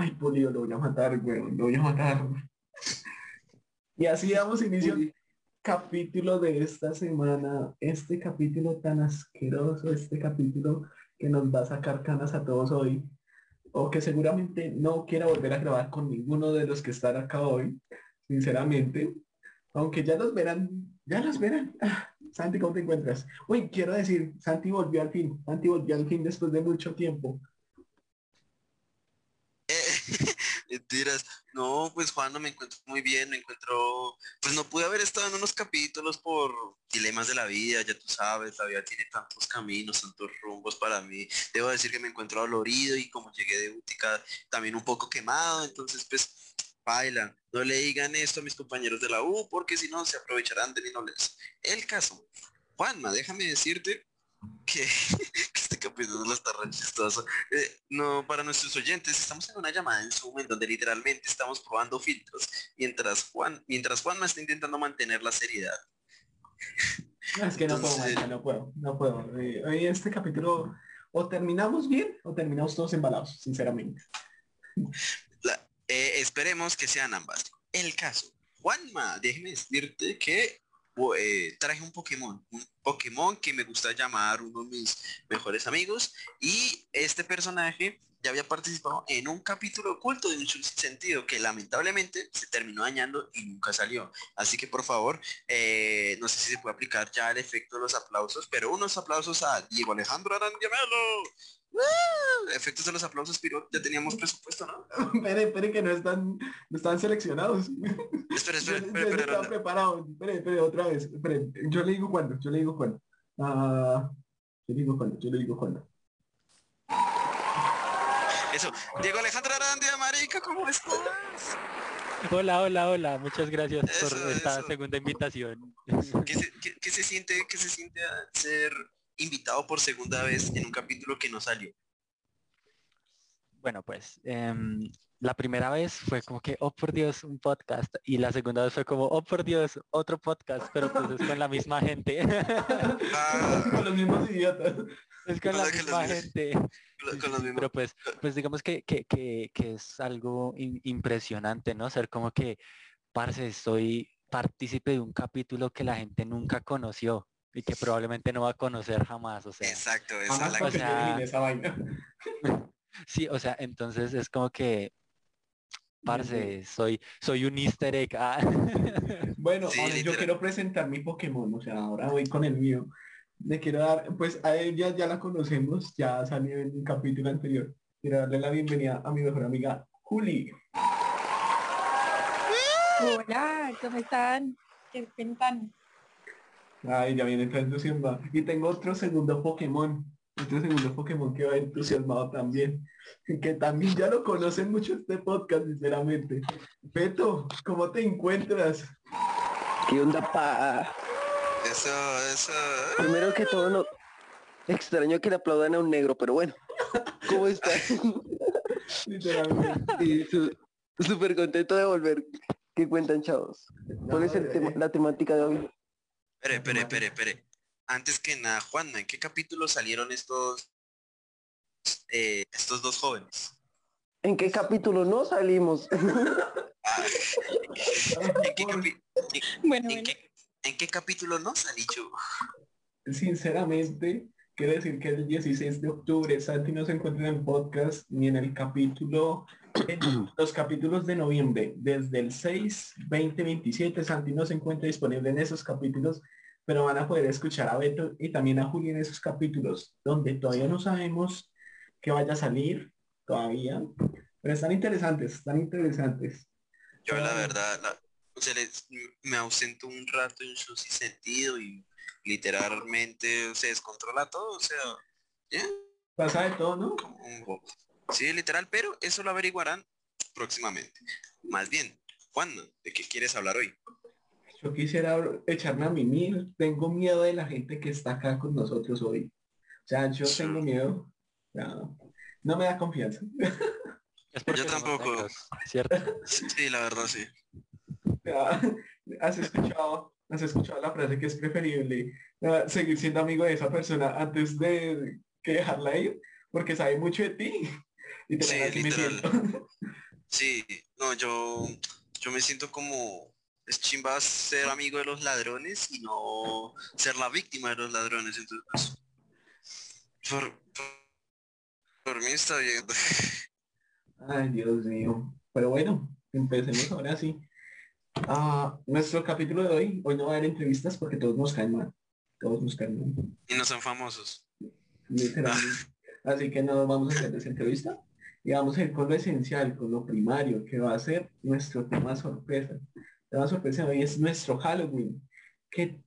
Ay, Pulido, lo voy a matar, güey, lo voy a matar. Y así damos inicio al capítulo de esta semana, este capítulo tan asqueroso, este capítulo que nos va a sacar canas a todos hoy, o que seguramente no quiera volver a grabar con ninguno de los que están acá hoy, sinceramente, aunque ya los verán, ya los verán. Ah, Santi, ¿cómo te encuentras? Uy, quiero decir, Santi volvió al fin, Santi volvió al fin después de mucho tiempo. Mentiras. No, pues Juan, no me encuentro muy bien, me encuentro, pues no pude haber estado en unos capítulos por dilemas de la vida, ya tú sabes, la vida tiene tantos caminos, tantos rumbos para mí. Debo decir que me encuentro dolorido y como llegué de Útica también un poco quemado, entonces pues baila, no le digan esto a mis compañeros de la U porque si no se aprovecharán de mi nobleza. El caso, Juanma, déjame decirte que, este capítulo no está re chistoso. Eh, no, para nuestros oyentes, estamos en una llamada en Zoom en donde literalmente estamos probando filtros mientras Juan, mientras Juanma está intentando mantener la seriedad. Es que no puedo, no puedo, no puedo. Eh, Hoy este capítulo o terminamos bien o terminamos todos embalados, sinceramente. La- eh, esperemos que sean ambas. El caso, Juanma, déjeme decirte que eh, traje un Pokémon, un Pokémon que me gusta llamar uno de mis mejores amigos y este personaje ya había participado en un capítulo oculto de un sentido que lamentablemente se terminó dañando y nunca salió. Así que por favor, eh, no sé si se puede aplicar ya el efecto de los aplausos, pero unos aplausos a Diego Alejandro Arandiamelo. ¡Woo! Efectos de los aplausos, Piro, ya teníamos presupuesto, ¿no? espere, espere que no están, no están seleccionados. Espera, Yo, espera, yo no Ronda. preparado. Espere, espere, otra vez. Espere. Yo le digo cuándo, yo le digo cuándo. Ah, yo le digo cuándo, yo le digo cuándo. Eso. Diego Alejandro Arandia, marica, ¿cómo estás? Hola, hola, hola. Muchas gracias por esta eso. segunda invitación. ¿Qué se, qué- qué se siente, qué se siente ser invitado por segunda vez en un capítulo que no salió? Bueno, pues em, la primera vez fue como que, oh por Dios, un podcast. Y la segunda vez fue como, oh por Dios, otro podcast, pero pues es con la misma gente. Ah, Con los mismos idiotas. es con la los misma gente. con, con los mismos. Pero pues, pues digamos que, que, que, que es algo im- impresionante, ¿no? Ser como que, parce, soy partícipe de un capítulo que la gente nunca conoció y que probablemente no va a conocer jamás, o sea. Exacto, esa Jamás es la o sea- esa vaina. Sí, o sea, entonces es como que, parce, soy, soy un easter egg. ah. Bueno, Sí, ahora yo quiero presentar mi Pokémon, o sea, ahora voy con el mío. Le quiero dar, pues a ella ya la conocemos, ya salió en un capítulo anterior. Quiero darle la bienvenida a mi mejor amiga, Juli. Hola, ¿cómo están? ¿Qué cuentan? Ay, ya viene toda entusiasmada. Y tengo otro segundo Pokémon, otro segundo Pokémon que va entusiasmado también, que también ya lo conocen mucho este podcast, sinceramente. Beto, ¿cómo te encuentras? ¿Qué onda, pa? Eso, eso. Primero que todo, no... Extraño que le aplaudan a un negro, pero bueno. ¿Cómo estás? Literalmente. Súper contento de volver. ¿Qué cuentan, chavos? ¿Cuál es el tema- eh, la temática de hoy? Espere, espere, espere, espere. Antes que nada, Juanma, ¿en qué capítulo salieron estos eh, estos dos jóvenes? ¿En qué capítulo no salimos? ¿En qué, capi- Bueno, en bueno. qué- en qué capítulo no salí yo? Sinceramente, quiero decir que el 16 de octubre Santi no se encuentra en el podcast ni en el capítulo, en los capítulos de noviembre. Desde el 6, 20, 27, Santi no se encuentra disponible en esos capítulos, pero van a poder escuchar a Beto y también a Juli en esos capítulos, donde todavía no sabemos que vaya a salir todavía, pero están interesantes, están interesantes. Yo la verdad, la- o sea, les- me ausento un rato en su sentido y literalmente se descontrola todo, o sea, Pasa de todo, ¿no? como un bobo. Sí, literal, pero eso lo averiguarán próximamente. Más bien, Juan, ¿de qué quieres hablar hoy? Yo quisiera echarme a mimir. Tengo miedo de la gente que está acá con nosotros hoy. O sea, yo Sí. tengo miedo. No me da confianza. Es Yo tampoco. negros, ¿cierto? Sí, la verdad, sí. Sea, has escuchado, has escuchado la frase que es preferible eh, seguir siendo amigo de esa persona antes de que dejarla ir, porque sabe mucho de ti. Sí, literal. Sí, no, yo, yo me siento como es chimba ser amigo de los ladrones y no ser la víctima de los ladrones. Entonces, pues, por, por, por mí está bien. Ay, Dios mío. Pero bueno, empecemos ahora sí. Ah, nuestro capítulo de hoy, hoy no va a haber entrevistas porque todos nos caen mal. Todos nos caen mal. Y no son famosos. Literalmente. Así que no vamos a hacer esa entrevista. A ir con lo esencial, con lo primario, que va a ser nuestro tema sorpresa. El tema sorpresa hoy es nuestro Halloween. ¿Qué,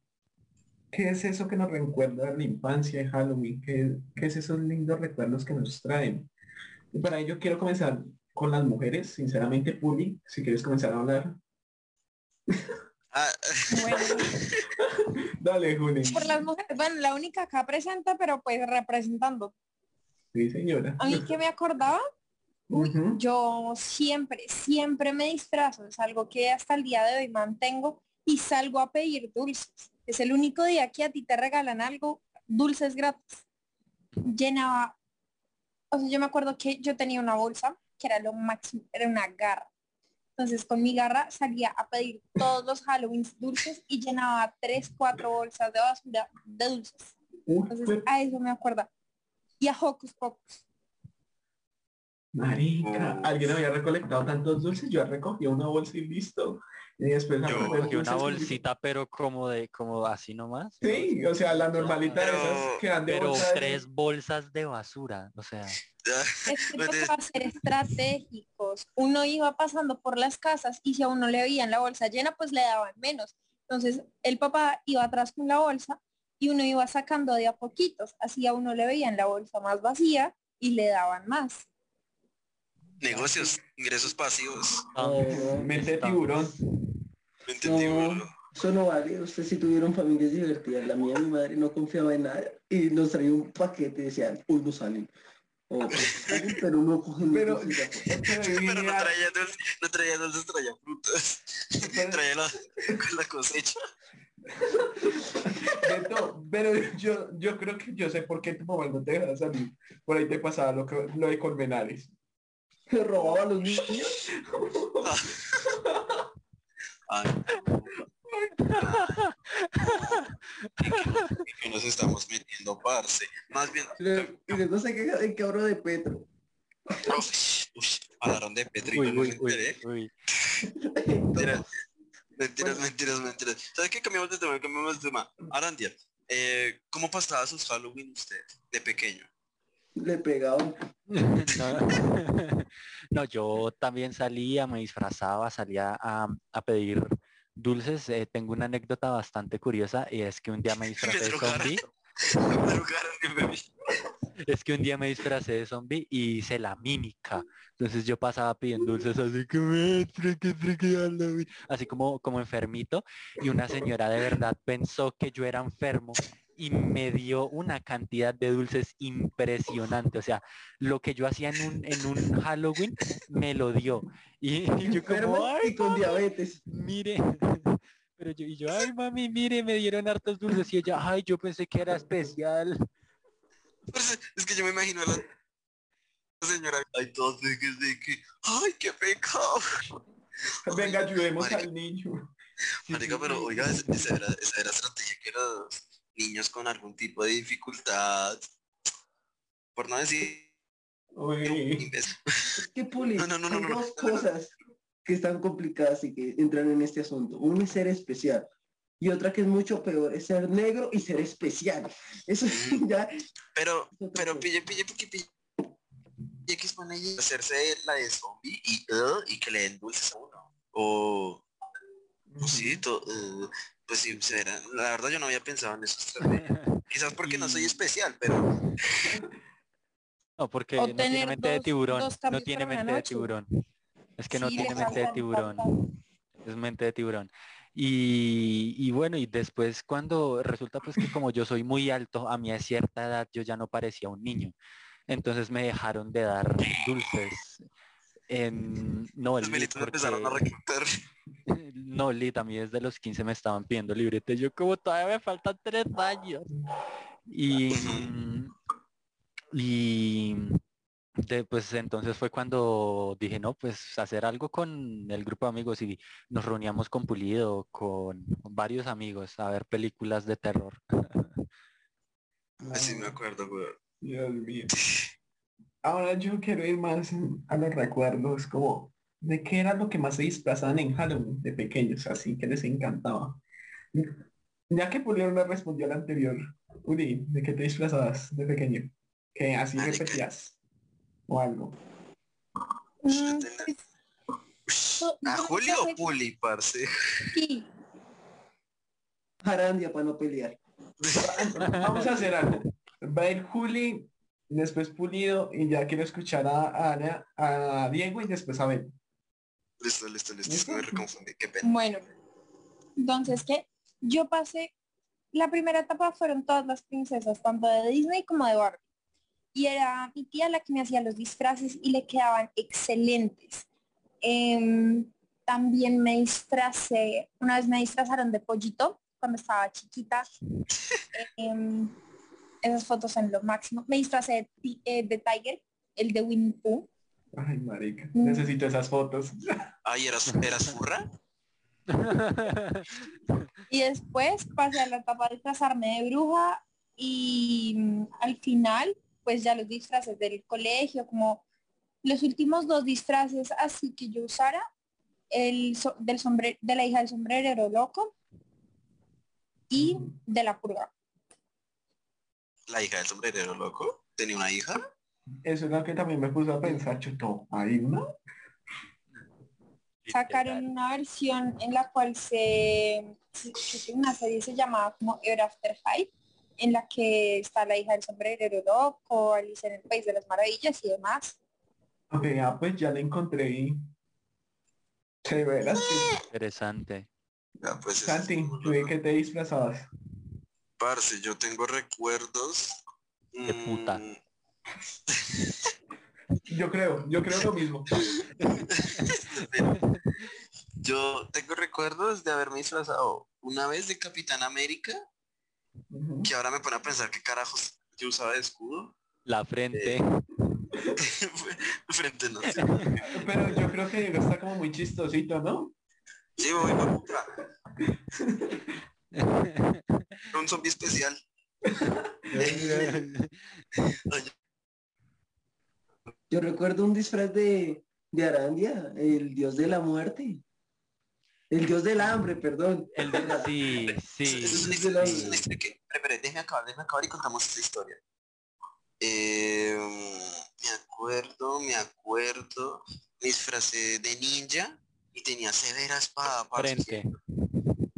qué es eso que nos recuerda la infancia de Halloween? ¿Qué, qué es esos lindos recuerdos que nos traen? Y para ello quiero comenzar con las mujeres. Sinceramente, Puli, si quieres comenzar a hablar. Ah, Bueno, Dale, Juli. por las mujeres, bueno, la única acá presente, pero pues representando. Sí, señora. A mí que me acordaba, Yo siempre, siempre me disfrazo. Es algo que hasta el día de hoy mantengo y salgo a pedir dulces. Es el único día que a ti te regalan algo, dulces gratis. Llenaba, o sea, yo me acuerdo que yo tenía una bolsa que era lo máximo, era una garra. Entonces con mi garra salía a pedir todos los Halloween dulces y llenaba tres, cuatro bolsas de basura de dulces. Entonces a eso me acuerda. Y a Hocus Pocus. Marica, alguien había recolectado tantos dulces, yo recogí una bolsa y listo. Y después Yo agarré los Cogí una bolsita, pero como de, como así nomás. Sí, o sea, la normalita de Pero- esas que dan de Pero bolsa de- tres bolsas de basura, o sea. Es que tocaba ser estratégicos. Uno iba pasando por las casas y si a uno le veían la bolsa llena, pues le daban menos. Entonces el papá iba atrás con la bolsa y uno iba sacando de a poquitos. Así a uno le veían la bolsa más vacía y le daban más. Negocios, ingresos pasivos. No, Mente de Está- tiburón. ¿Me entendí, No. boludo? Eso no vale, ustedes sí tuvieron familias divertidas. La mía, mi madre no confiaba en nada y nos traía un paquete y decían, hoy no salen. O salen, pero no cogen Pero-. Pero, no traía dulces, no traía dulces, traía frutas. traía la, con la cosecha. Beto, pero yo, yo creo que yo sé por qué tu mamá no te deja salir. Por ahí te pasaba lo, que, lo de Colmenares. Me robaba a los niños. Ay, ¿En qué nos estamos metiendo, parce? Más bien, Y luego se queja del cabro de Petro. Uf, uf, hablaron de Petro y Uy, no me uy, uy, enteré. uy. Mentiras, mentiras, mentiras, mentiras. ¿Sabes qué? Cambiamos de tema, cambiamos de tema. Arandia, eh, ¿cómo pasaba sus Halloween usted de pequeño? Le pegaban. No, no, yo también salía, me disfrazaba, salía a, a pedir dulces. Eh, tengo una anécdota bastante curiosa y es que un día me disfracé de zombie. Es que un día me disfracé de zombie y hice la mímica. Entonces yo pasaba pidiendo dulces así Halloween", así como, como enfermito. Y una señora de verdad pensó que yo era enfermo y me dio una cantidad de dulces impresionante. O sea, lo que yo hacía en un, en un Halloween me lo dio. Y, y yo como, "Ay, con diabetes. mire. Pero yo, y yo, ay mami, mire, me dieron hartos dulces. Y ella, ay, yo pensé que era especial. Es que yo me imagino a la señora, ay, todos de que, de que, ay, qué pecado. Venga, ayudemos Marica. al niño. Marica, pero oiga, esa esa era, esa era estrategia que los niños con algún tipo de dificultad, por no decir Uy, Es que Puli, No, no, no, no, hay no, no. dos cosas que están complicadas y que entran en este asunto. Uno es ser especial y otra que es mucho peor es ser negro y ser especial. Eso ya pero, es pero pille, pille, pille, pille que es hacerse la de zombie y, uh, y que le den dulces a uno. O, o sí, to- uh, pues sí, será. la verdad yo no había pensado en eso. Quizás porque no soy especial, pero No, porque O no tiene tener mente de dos- tiburón. dos No tiene mente de tiburón. Es que no Sí, tiene mente de tiburón. Es mente de tiburón. Y, y bueno, y después cuando resulta pues que como yo soy muy alto, a mí a cierta edad yo ya no parecía un niño. Entonces me dejaron de dar dulces. En, no, el empezaron a porque- reclutar. no, a mí desde los 15 me estaban pidiendo libreta. Yo como todavía me faltan tres años. Y, y, de, pues entonces fue cuando dije, no, pues hacer algo con el grupo de amigos y nos reuníamos con Pulido, con varios amigos a ver películas de terror. Así me acuerdo, güey. Dios mío. Ahora yo quiero ir más a los recuerdos, como de qué era lo que más se disfrazaban en Halloween de pequeños, así que les encantaba. Ya que Pulido no respondió al anterior, Uri, ¿de qué te disfrazabas de pequeño? Que así Marica. repetías o algo. Mm, Ush, ¿A Julio o Puli, parce? Sí, para no pelear. Vamos a hacer algo. Va a ir Juli, después Pulido y ya quiero escuchar a, a, a Diego y después a Ben. Listo, listo, listo. Que ¿Listo? me reconfundí. Qué pena. bueno. Entonces, ¿qué? Yo pasé, la primera etapa fueron todas las princesas, tanto de Disney como de Barbie. Y era mi tía la que me hacía los disfraces y le quedaban excelentes. Em, también me disfracé, una vez me disfrazaron de pollito cuando estaba chiquita. Em, esas fotos son lo máximo. Me disfracé de, eh, de Tiger, el de Winnie Pooh. Ay, marica, Mm. necesito esas fotos. Ay, ¿eras, eras furra? Y después pasé a la etapa de disfrazarme de bruja y mm, al final, pues ya los disfraces del colegio, como los últimos dos disfraces así que yo usara, el so- del sombre de la hija del sombrerero loco y de la purga. La hija del sombrerero loco. ¿Tenía una hija? Eso es lo que también me puso a pensar, chuto, ¿hay una? Sacaron una versión en la cual se, se- que una serie se llamaba como Ever After High, en la que está la hija del sombrerero loco, Alice en el País de las Maravillas y demás. Ok, ah, pues ya la encontré veras que... Interesante. Ya, pues. ese Santi, ¿tú qué te disfrazabas? Parce, yo tengo recuerdos. De puta. mm, Yo creo, yo creo lo mismo. Yo tengo recuerdos de haberme disfrazado una vez de Capitán América, que ahora me pone a pensar qué carajos yo usaba de escudo. La frente. Frente no sé. Pero yo creo que está como muy chistosito, ¿no? Sí, voy pa' puta. Un zombie especial. Yo recuerdo un disfraz de, de Arandia, el dios de la muerte. El dios del hambre, perdón. El de- sí, Eso es sí. una Sí, historia- es una historia que- espere, espere, déjeme acabar, déjeme acabar y contamos esta historia. Eh, me acuerdo, me acuerdo, me disfracé de ninja y tenía severa espada. parce, Frente.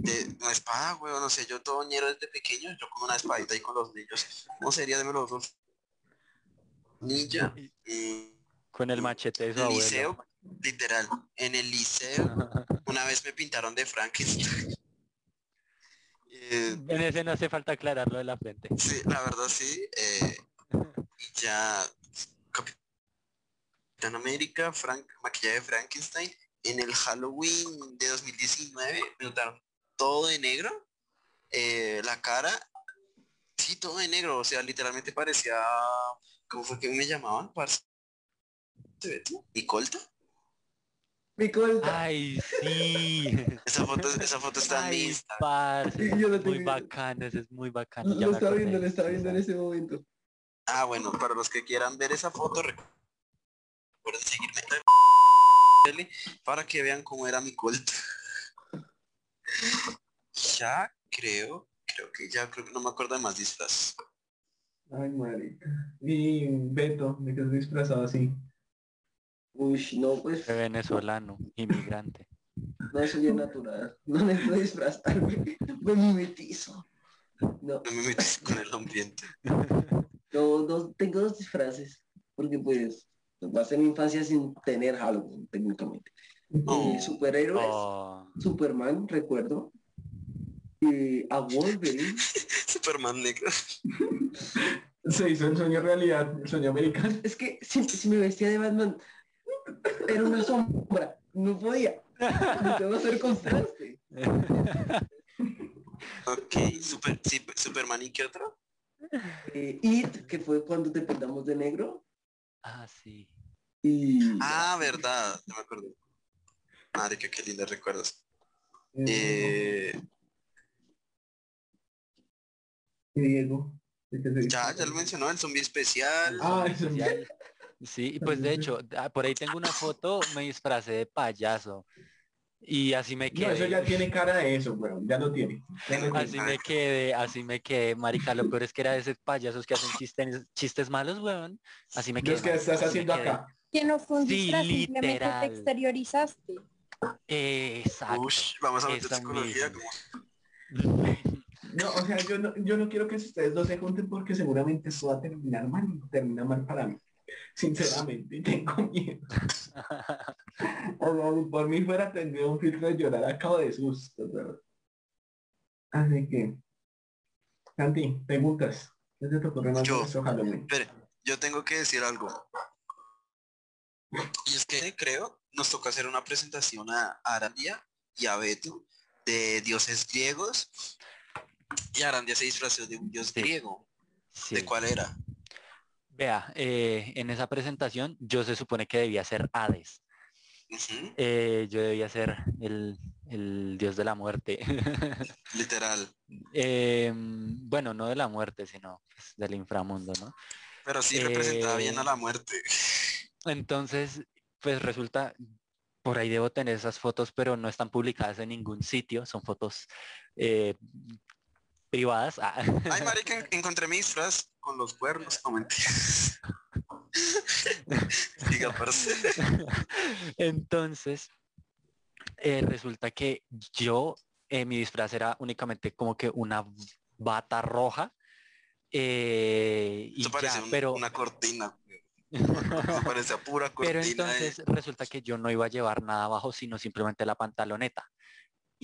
De, una espada, weón, no sé, yo todo ñero desde pequeño, yo con una espadita ahí con los niños. ¿Cómo sería de los dos? Ninja. Con el machete de en su el abuelo. liceo, literal, en el liceo, una vez me pintaron de Frankenstein. Eh, En ese no hace falta aclararlo de la frente. Sí, la verdad sí. eh, ya Capitán América, Frank, maquillaje de Frankenstein, en el Halloween de 2019 me notaron todo de negro, eh, la cara, sí, todo de negro, o sea, literalmente parecía, ¿cómo fue que me llamaban? Parce? ¿Nicolta? Mi colta. Ay, sí. Esa foto, esa foto está en mi Ay, Insta. parce, Sí, yo lo es muy ese es muy bacano. ya Lo acordé. viendo, lo estaba viendo en ese momento. Ah, bueno, para los que quieran ver esa foto, recuerden seguirme para que vean cómo era mi colta. Ya creo, creo que ya creo que no me acuerdo de más disfraz. Ay, marica. Y Beto, ¿de qué te disfrazado así? Uy, no, pues, De venezolano, inmigrante. no soy natural. No necesito disfrazarme. Me mimetizo. No, No me metes con el ambiente. no, no, tengo dos disfraces. Porque pues, va a ser mi infancia sin tener Halloween, técnicamente. Oh. Superhéroes, Oh, Superman, recuerdo. Eh, a Wolverine. Superman negro. Se hizo el sueño realidad, el sueño americano. Es que si, si me vestía de Batman, era una sombra. No podía. No te va a hacer contraste. Ok, super, sí, Superman y qué otro? Eh, It, que fue cuando te pintamos de negro. Ah, sí. Y Ah, verdad, no me acuerdo. Marica, qué lindos recuerdos. Eh, y Diego. ¿de qué se ya, ya lo mencionó, el zombie especial. Ah, Zombie especial. Sí, pues de hecho, por ahí tengo una foto, me disfracé de payaso. Y así me No, eso quedé. ya tiene cara de eso, weón. Ya lo tiene. Ya lo tiene. Así me quedé, así me quedé, marica, lo peor es que era de esos payasos que hacen chistes, chistes malos, weón. Así me quedé. Los que estás haciendo quedé. acá. Que no fue un Sí, disfraz, simplemente literal. te exteriorizaste. Exacto. Ush, vamos a meter Esa psicología. como- No, o sea, yo no, yo no quiero que ustedes dos se junten porque seguramente eso va a terminar mal y termina mal para mí. Sinceramente, tengo miedo. O por mí fuera tendría un filtro de llorar a cabo de susto. Así que... Santi, preguntas. ¿Qué te ocurre más Yo. Espere, yo tengo que decir algo. Y es que creo nos toca hacer una presentación a Arandia y a Beto de dioses griegos. Y Arandia se disfrazó de un dios Sí. griego. Sí. ¿De cuál era? Vea, eh, en esa presentación yo se supone que debía ser Hades. Eh, yo debía ser el, el dios de la muerte. Literal. Em, bueno, no de la muerte, sino pues, del inframundo, ¿no? Pero sí representaba bien a Eh, la muerte. Entonces, pues resulta, por ahí debo tener esas fotos, pero no están publicadas en ningún sitio, son fotos eh, privadas. Ah, Ay, marica, en- encontré mi disfraz con los cuernos. No mentira. Diga. Entonces, eh, resulta que yo, eh, mi disfraz era únicamente como que una bata roja. eh, y Eso ya, parece un- pero, una cortina. Parece a pura cortina. pero entonces resulta que yo no iba a llevar nada abajo, sino simplemente la pantaloneta.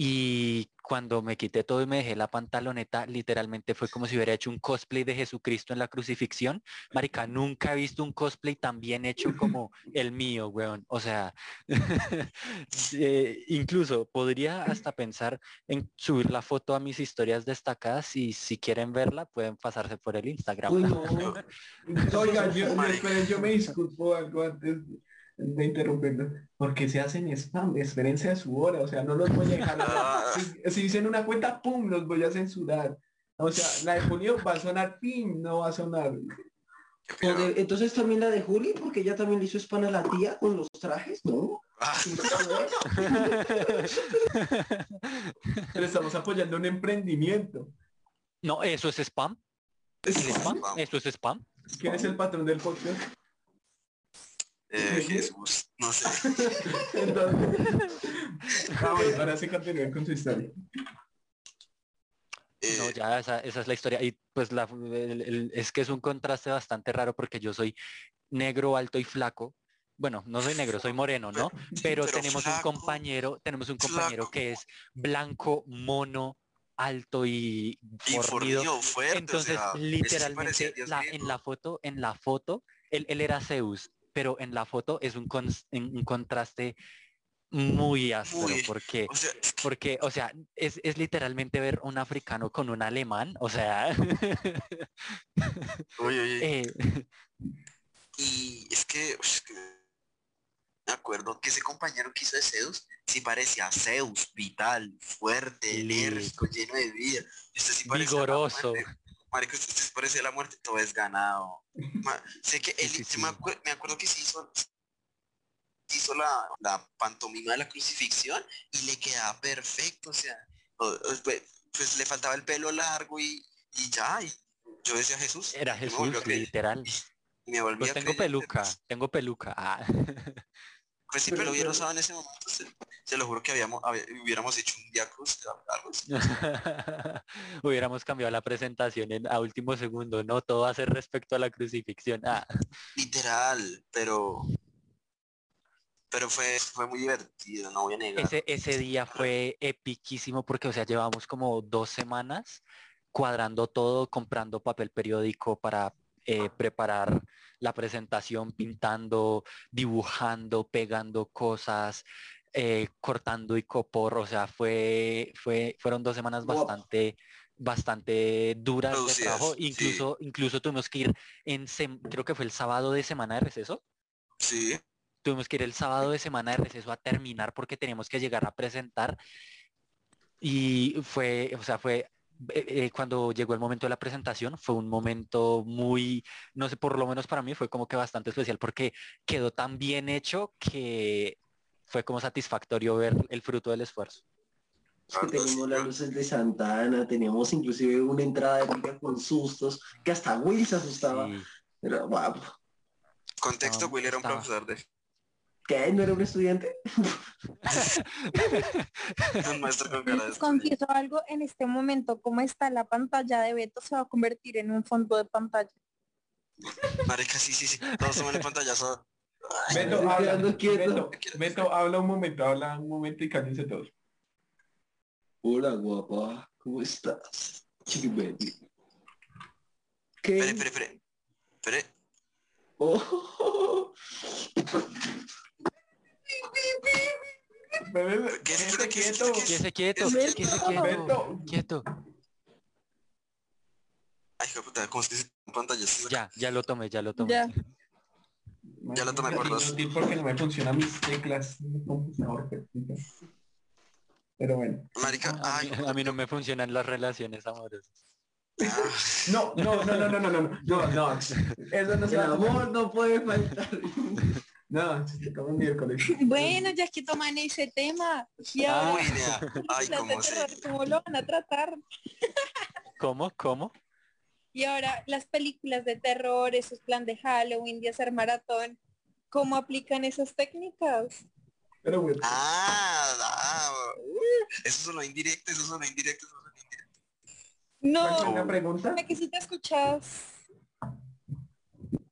Y cuando me quité todo y me dejé la pantaloneta, literalmente fue como si hubiera hecho un cosplay de Jesucristo en la crucifixión. Marica, nunca he visto un cosplay tan bien hecho como el mío, weón. O sea, eh, incluso podría hasta pensar en subir la foto a mis historias destacadas y si quieren verla pueden pasarse por el Instagram. Uy, no. Oiga, yo me disculpo algo antes de interrumpirlo. Porque se hacen spam, espérense a su hora, o sea, no los voy a dejar. Ah. si, si dicen una cuenta, pum, los voy a censurar. O sea, la de Julio va a sonar pim, no va a sonar. De- entonces también la de Juli, porque ella también le hizo spam a la tía con los trajes, ¿no? Ah, Pero estamos apoyando un emprendimiento. No, eso es spam. ¿Es spam? spam. Eso es spam. ¿Quién es el patrón del podcast? Eh, Jesús, no sé. Entonces, vamos, ahora sí continúen con su historia. Eh, No, ya esa, esa es la historia. Y pues la, el- el- es que es un contraste bastante raro porque yo soy negro, alto y flaco. Bueno, no soy negro, soy moreno, ¿no? Pero, Pero tenemos flaco, un compañero, tenemos un compañero flaco. que es blanco, mono, alto y y fornido. fuerte. Entonces, o sea, literalmente, la- en la foto, en la foto, él, él era Zeus, pero en la foto es un, cons- un contraste muy áspero, Muy, porque, O sea, porque, o sea, es, es literalmente ver un africano con un alemán, o sea, Oye, oye, eh, y es que, me acuerdo que ese compañero que hizo de Zeus sí parecía Zeus, vital, fuerte, enérgico, lleno de vida. Sí la vigoroso. Marico, usted, usted parece la muerte, todo es ganado. Ma- sé que él, sí, yo sí. Me, acuer- me acuerdo que se hizo, hizo la, la pantomima de la crucifixión y le quedaba perfecto, o sea, pues, pues le faltaba el pelo largo y, y ya, y yo decía Jesús. era Jesús, literal. me volví Pues a tengo creer, peluca, pues, tengo peluca. ah. Pues sí, Pero- pero usado en ese momento, se lo juro que habíamos, había- hubiéramos hecho un día cruz, algo así. Hubiéramos cambiado la presentación en, a último segundo, ¿no? Todo va a ser respecto a la crucifixión. Ah, Literal, pero pero fue, fue muy divertido, no voy a negar. ese, ese día fue epiquísimo porque, o sea, llevamos como dos semanas cuadrando todo, comprando papel periódico para eh, preparar la presentación, pintando, dibujando, pegando cosas, eh, cortando y copor. O sea, fue, fue, fueron dos semanas bastante bastante duras de trabajo. sí. Incluso, incluso tuvimos que ir en, sem- creo que fue el sábado de semana de receso. Sí. Tuvimos que ir el sábado de semana de receso a terminar porque teníamos que llegar a presentar. Y fue, o sea, fue eh, eh, cuando llegó el momento de la presentación, fue un momento muy, no sé, por lo menos para mí fue como que bastante especial porque quedó tan bien hecho que fue como satisfactorio ver el fruto del esfuerzo. Es que teníamos las luces de Santana, teníamos inclusive una entrada épica con sustos, que hasta Will se asustaba. Sí. Era guapo. Contexto, No, Will era un estaba- profesor de... ¿Qué? ¿No era un estudiante? Un maestro con cara de confieso algo, en este momento, como está la pantalla de Beto, se va a convertir en un fondo de pantalla. Marica, sí, sí, sí. Todos toman el pantallazo. Beto, Estoy habla. Beto, Beto, habla un momento, habla un momento y cállense todos. Hola, guapa. ¿Cómo estás? Chiqui baby. ¿Qué? Espere, espere, espere. Espere. Oh. Bebé, ¿Qué quédate quieto? ¿Qué es quieto. Quieto, quieto. Ay, hijo puta, ¿cómo se un pantallazo? Ya, ya lo tomé, ya lo tomé. Ya. Ya lo tomé por dos. Inútil porque no me funcionan mis teclas computador. Pero bueno. Marica, A mí, a mí no me funcionan las relaciones amorosas. ah, No, no, no, no, no, no, no, no, no, no. Eso no se El amor no puede faltar. No, se toma miércoles. Bueno, ya es que toman ese tema. Y ahora, uy, nea. Ay, ¿cómo lo van a tratar? ¿Cómo? ¿Cómo? Y ahora las películas de terror, esos plan de Halloween, de hacer maratón, ¿cómo aplican esas técnicas? Pero bueno. Ah, ah, uh, eso sonó indirecto, eso sonó indirecto, eso sonó indirecto. No, ¿Una pregunta? que si te escuchas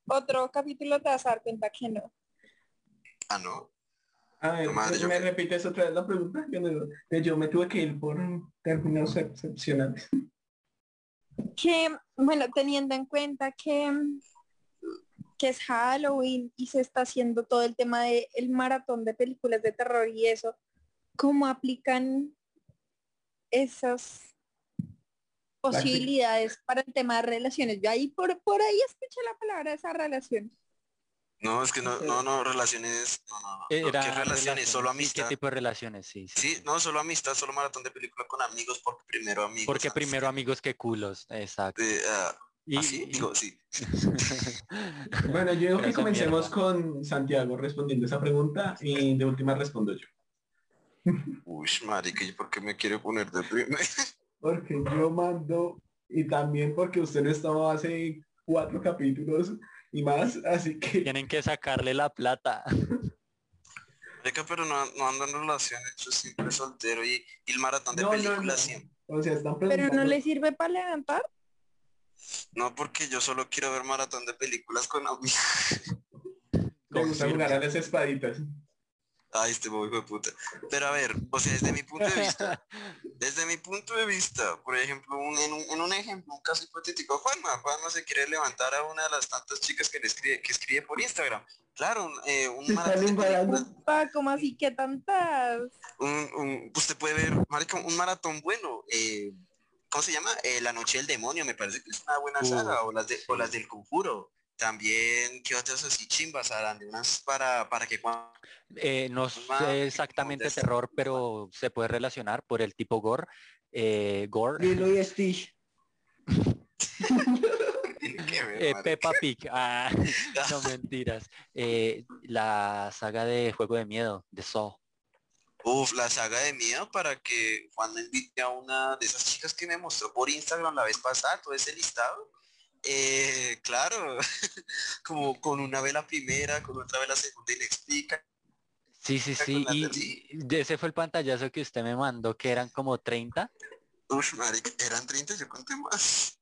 otro capítulo te vas a dar cuenta que no. Ah, no. A ver, Madre, yo- ¿me repites otra vez la pregunta? Yo, no- yo me tuve que ir por términos excepcionales. Que, bueno, teniendo en cuenta que, que es Halloween y se está haciendo todo el tema del maratón de películas de terror y eso, ¿cómo aplican esas posibilidades para el tema de relaciones? Yo ahí por, por ahí escuché la palabra esa relación. No, es que no, no, no, relaciones, no, no, no. Era ¿Qué relaciones? relaciones, Solo sí, ¿Qué amistad. tipo de relaciones? Sí, sí. Sí, no, solo amistad, solo maratón de película con amigos, porque primero amigos. Porque antes primero amigos que culos, exacto. Eh, ah, Y- ¿ah, sí? Digo, sí. Bueno, yo digo que comencemos mierda. con Santiago respondiendo esa pregunta y de última respondo yo. Uy, marica, ¿y por qué me quiere poner de primero? Porque yo mando y también porque usted no estaba hace cuatro capítulos y más, así que Tienen que sacarle la plata. Marica, pero no, no ando en relaciones, yo siempre soltero y, y el maratón de No, películas no. siempre. o sea, están Pero no le sirve para levantar. No, porque yo solo quiero ver maratón de películas con amigos. Me gusta jugar a las espaditas. Ay, este bobo hijo de puta. Pero a ver, o sea, desde mi punto de vista, desde mi punto de vista, por ejemplo, un- en, un, en un ejemplo, un caso hipotético, Juanma, Juanma se quiere levantar a una de las tantas chicas que le escribe, que escribe por Instagram. Claro, un, eh, un maratón Pa, ¿cómo así que tantas? un, un- usted puede ver, marica, un maratón bueno, eh, ¿cómo se llama? Eh, La Noche del Demonio, me parece que es una buena saga, o las, de, o las del Conjuro. También, ¿qué otras así chimbas harán? De unas para, para que cuando... Eh, no sé exactamente terror, pero se puede relacionar por el tipo gore. Eh, gore. Lilo y Stitch. Eh. Peppa Pig. Ah, no mentiras. Eh, la saga de Juego de Miedo, de Saw. Uf, la saga de miedo para que Juan invite a una de esas chicas que me mostró por Instagram la vez pasada, todo ese listado. Eh, claro, como con una vela primera, con otra vela segunda y le explica. Sí, sí, sí. Y, ese fue el pantallazo que usted me mandó, que eran como 30. Uf, marica, eran 30, yo conté más.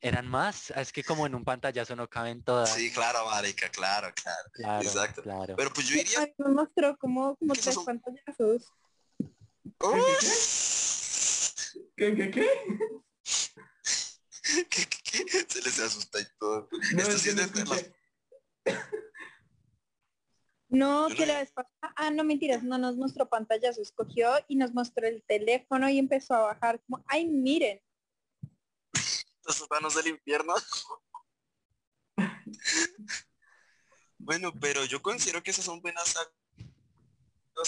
¿Eran más? Es que como en un pantallazo no caben todas. Sí, claro, marica, claro, claro. claro, exacto. claro. Pero pues yo A iría... mí me mostró como, como tres son- pantallazos. ¿Qué, qué, qué? ¿Qué, qué, qué? Se les asusta y todo. No, Esto es sí que es no de que la vez pasada, ah, no mentiras, no nos mostró pantallazos, cogió y nos mostró el teléfono y empezó a bajar como, ay, miren. Los sótanos del infierno. bueno, pero yo considero que esas son buenas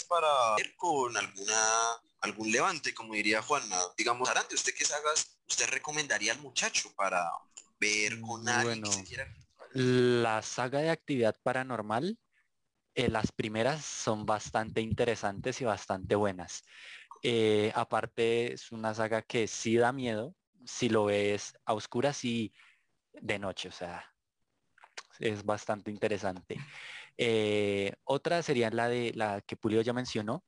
para ver con alguna algún levante, como diría Juana. Digamos, Arante, ¿usted qué sagas usted recomendaría al muchacho para ver con alguien que se quiera? La saga de actividad paranormal, eh, las primeras son bastante interesantes y bastante buenas. Eh, aparte es una saga que sí da miedo si lo ves a oscuras y de noche, o sea, es bastante interesante. Eh, otra sería la de la que Pulio ya mencionó,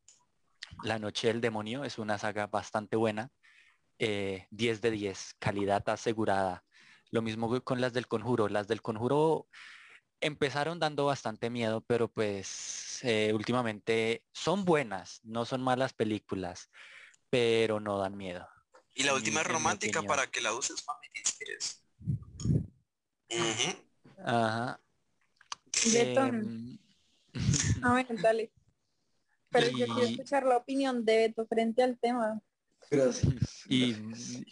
La Noche del Demonio, es una saga bastante buena, 10 eh, de 10, calidad asegurada. Lo mismo con las del Conjuro, las del Conjuro empezaron dando bastante miedo, pero pues eh, últimamente son buenas, no son malas películas, pero no dan miedo. Y la última es romántica para que la uses, mami, Ajá. Beto. A ver, dale. Pero yo quiero escuchar la opinión de Beto frente al tema. Gracias. Y,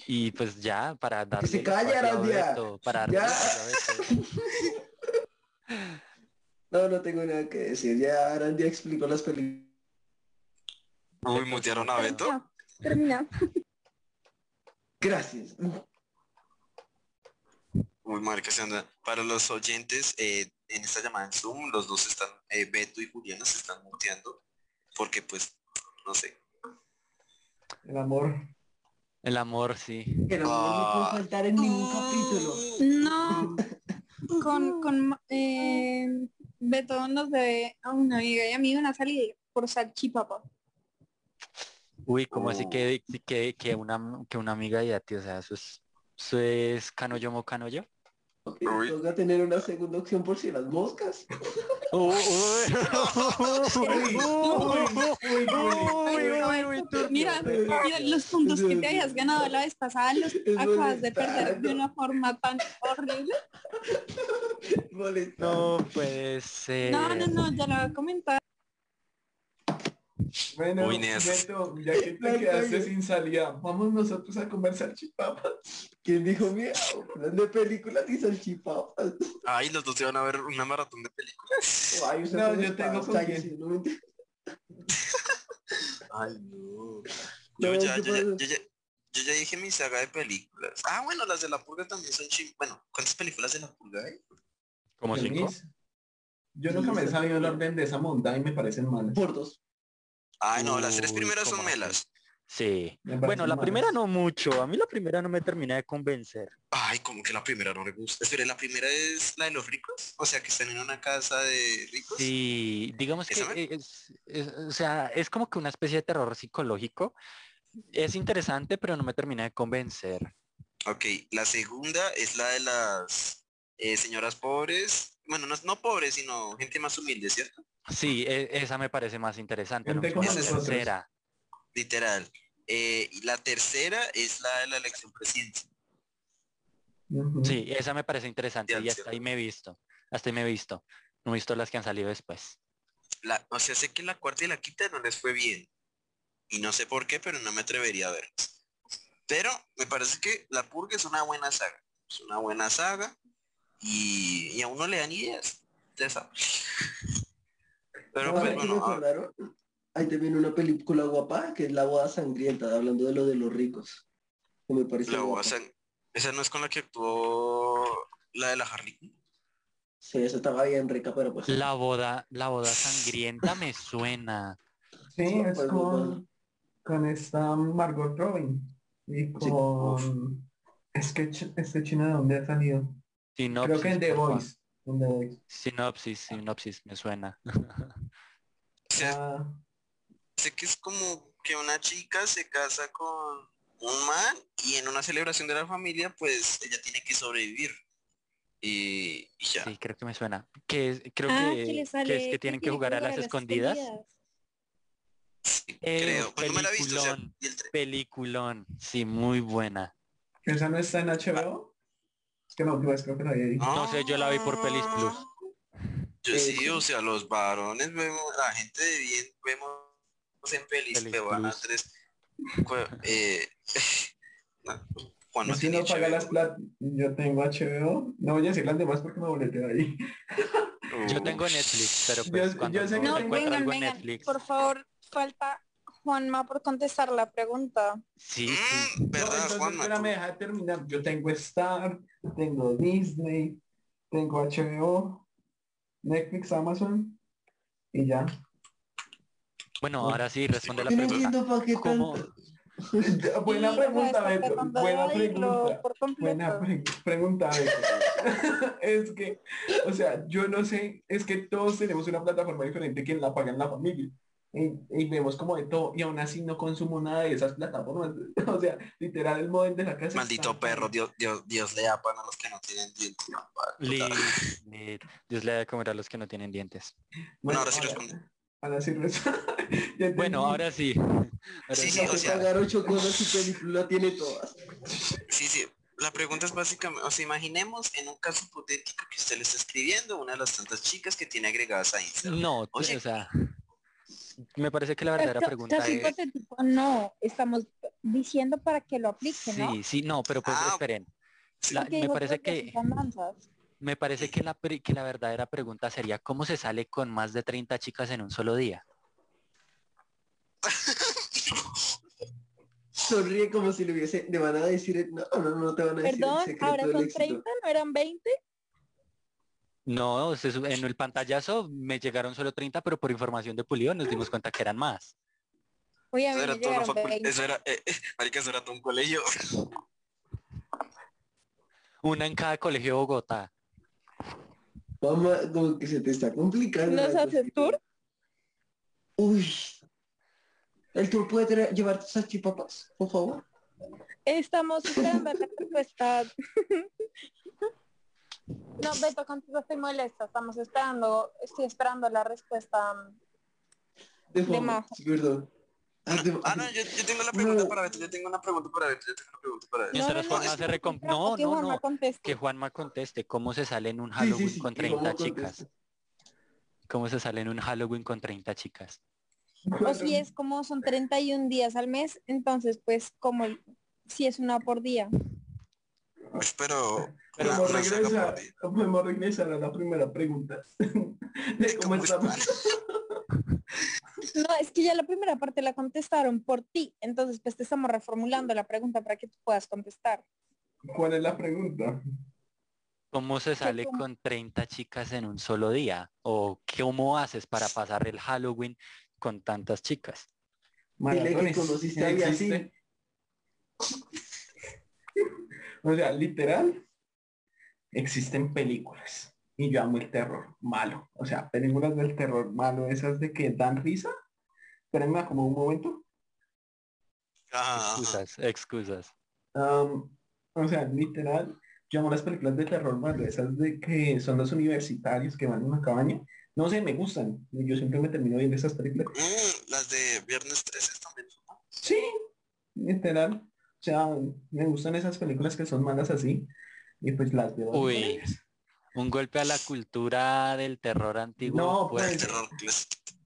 y pues ya, para darle... se calla, Beto, para ya. No, no tengo nada que decir. Ya Arandia explicó las películas. Uy, mutearon a Beto. Termina. Gracias. Uy, marica, se anda. Para los oyentes, eh, en esta llamada en Zoom, los dos están, eh, Beto y Juliana se están muteando, porque pues, no sé. El amor. El amor, sí. El amor no puede faltar en ningún capítulo. No. con, con eh, Beto nos debe a una amiga y a mí una salida por salchipapa. Uy, como así que, que, que, una, que una amiga y a ti, o sea, eso es, eso es canoyo mo canoyo. Okay, toca tener una segunda opción por si las moscas. Mira, mira los puntos que te hayas ganado la vez pasada los acabas de perder de una forma tan horrible. No puede ser. No, no, no, ya lo voy a comentar. Bueno, Beto, ya que te quedaste sin salida, vamos nosotros a comer salchipapas. ¿Quién dijo miedo? De películas y salchipapas. Ay, los dos se van a ver una maratón de películas. Ay, no, yo tengo con Ay, no. Yo, ya, yo, ya, yo, ya, yo, ya, dije mi saga de películas. Ah, bueno, las de la purga también son ching... Bueno, ¿cuántas películas de la purga hay? ¿Como cinco? Yo nunca me he sabido el orden de esa montaña y me parecen mal. Por dos. Ay, no, las tres primeras son melas. Sí. Bueno, la primera no mucho. A mí la primera no me termina de convencer. Ay, como que la primera no le gusta. Espera, ¿la primera es la de los ricos? O sea, que están en una casa de ricos. Sí, digamos que es, o sea, es como que una especie de terror psicológico. Es interesante, pero no me termina de convencer. Ok, la segunda es la de las eh, señoras pobres. Bueno, no, no pobres, sino gente más humilde, ¿cierto? Sí, e, esa me parece más interesante. ¿no? tercera. Literal. Eh, y la tercera es la de la elección presidencial. Sí, esa me parece interesante y hasta ahí me he visto. Hasta ahí me he visto. No he visto las que han salido después. La, o sea, sé que la cuarta y la quinta no les fue bien. Y no sé por qué, pero no me atrevería a verlas. Pero me parece que La Purga es una buena saga. Es una buena saga. Y, y a uno le dan ideas. Ya sabes. Pero pues, bueno, Ahí también una película guapa que es La boda sangrienta, hablando de lo de los ricos. Que me parece La boda Esa no es con la que actuó la de la Harley. Sí, esa estaba bien rica, pero pues. La boda, la boda sangrienta me suena. Sí, es pues, con, con esta Margot Robin. Y con es que este chino de dónde ha salido. Creo que en The Voice. Sinopsis, sinopsis, me suena. Ah. sé que es como que una chica se casa con un man y en una celebración de la familia pues ella tiene que sobrevivir. Y, ya. Sí, creo que me suena. Que creo ah, que, es que tienen que jugar a las escondidas. creo. Pues peliculón, Sí, muy buena. ¿Esa no está en HBO? que no, pues creo que no había No sé, yo la vi por Pelis Plus. Yo sí, o sea, los varones vemos, la gente de bien vemos en Pelis, pero van a tres. Eh, Juan no paga las plata. Yo tengo HBO. No voy a decir las demás porque me boleteo ahí. Yo tengo Netflix, pero pues Yo- cuando yo sé no que No, tengo- encuentro vengan, algo en vengan. Netflix. Por favor, falta Juanma por contestar la pregunta. Sí, sí. mm, No, ¿Verdad, entonces Juanma? espera, me deja terminar. Yo tengo Star, tengo Disney, tengo HBO, Netflix, Amazon y ya. Bueno, ahora sí, responde la pregunta. entiendo para qué ¿Cómo? Buena pregunta, Beto. Buena pregunta. Buena pre- pregunta, Beto. es que, o sea, yo no sé, es que todos tenemos una plataforma diferente que la paga en la familia. Y, y vemos como de todo, y aún así no consumo nada de esas plataformas. O sea, literal, el modelo de la casa. Maldito está- perro, Dios, Dios, Dios le da pan a los que no tienen dientes. no, pa- Li- puta. li- Dios le da de comer a los que no tienen dientes. Bueno, ahora sí respondo. Ahora sí respondo. Bueno, ahora sí. Ahora Sí, sí. sí, o se sea- pagar ocho cosas y película tiene todas. Sí, sí. La pregunta es básicamente, o sea, imaginemos en un caso hipotético que usted le está escribiendo una de las tantas chicas que tiene agregadas a Instagram. No, Oye. o sea, me parece que la verdadera pregunta es... hipotético, no, estamos diciendo para que lo aplique, ¿no? Sí, sí, no, pero pues Ah, esperen. La- me parece que me parece que la que la verdadera pregunta sería ¿cómo se sale con más de 30 chicas en un solo día? Sonríe como si le hubiese, le van a decir, no, no, no te van a decir Perdón, el secreto ahora del son éxito. 30, ¿no eran 20? No, se en el pantallazo me llegaron solo 30, pero por información de Pulido nos dimos cuenta que eran más. Oye, a Eso mí era me todo facul- 20. Eso era, eh, eh, marica, eso era todo un colegio. Una en cada colegio de Bogotá. Mamá, como que se te está complicando. ¿Nos haces tour? Uy. ¿El tour puede llevar salchipapas, por favor? Estamos esperando la respuesta. No, Beto, contigo estoy molesta. Estamos esperando, estoy esperando la respuesta. De Majo. sí, perdón. Ah, de- Ah, no, yo, yo tengo la pregunta No. para Beto, yo tengo una pregunta para Beto, yo tengo una pregunta para Beto. No, no, Juanma se recom- No, que no, Juanma no. conteste. Que Juanma conteste cómo se sale en un Sí, sí, Halloween sí, con y 30 cómo chicas. contesta. ¿Cómo se sale en un Halloween con 30 chicas? O si es como son 31 días al mes, entonces pues como si es una por día. Uy, pero Pero una- regresar a la primera pregunta. De cómo ¿Cómo estamos. No, es que ya la primera parte la contestaron por ti, entonces pues te estamos reformulando la pregunta para que tú puedas contestar. ¿Cuál es la pregunta? ¿Cómo se sale cómo? con 30 chicas en un solo día? ¿O cómo haces para pasar el Halloween con tantas chicas? Dile que Maratones. conociste a ¿Existe? O sea, literal, existen películas. Y yo amo el terror malo. O sea, películas del terror malo, esas de que dan risa. Espérenme como un momento. Ajá. Excusas, excusas. O sea, literal, yo amo las películas de terror malo, esas de que son los universitarios que van a una cabaña. No sé, me gustan. Yo siempre me termino viendo esas películas. Mm, las de Viernes 13 también. Sí, literal. O sea, me gustan esas películas que son malas así. Y pues las veo. Uy. Un golpe a la cultura del terror antiguo. No, pues, El terror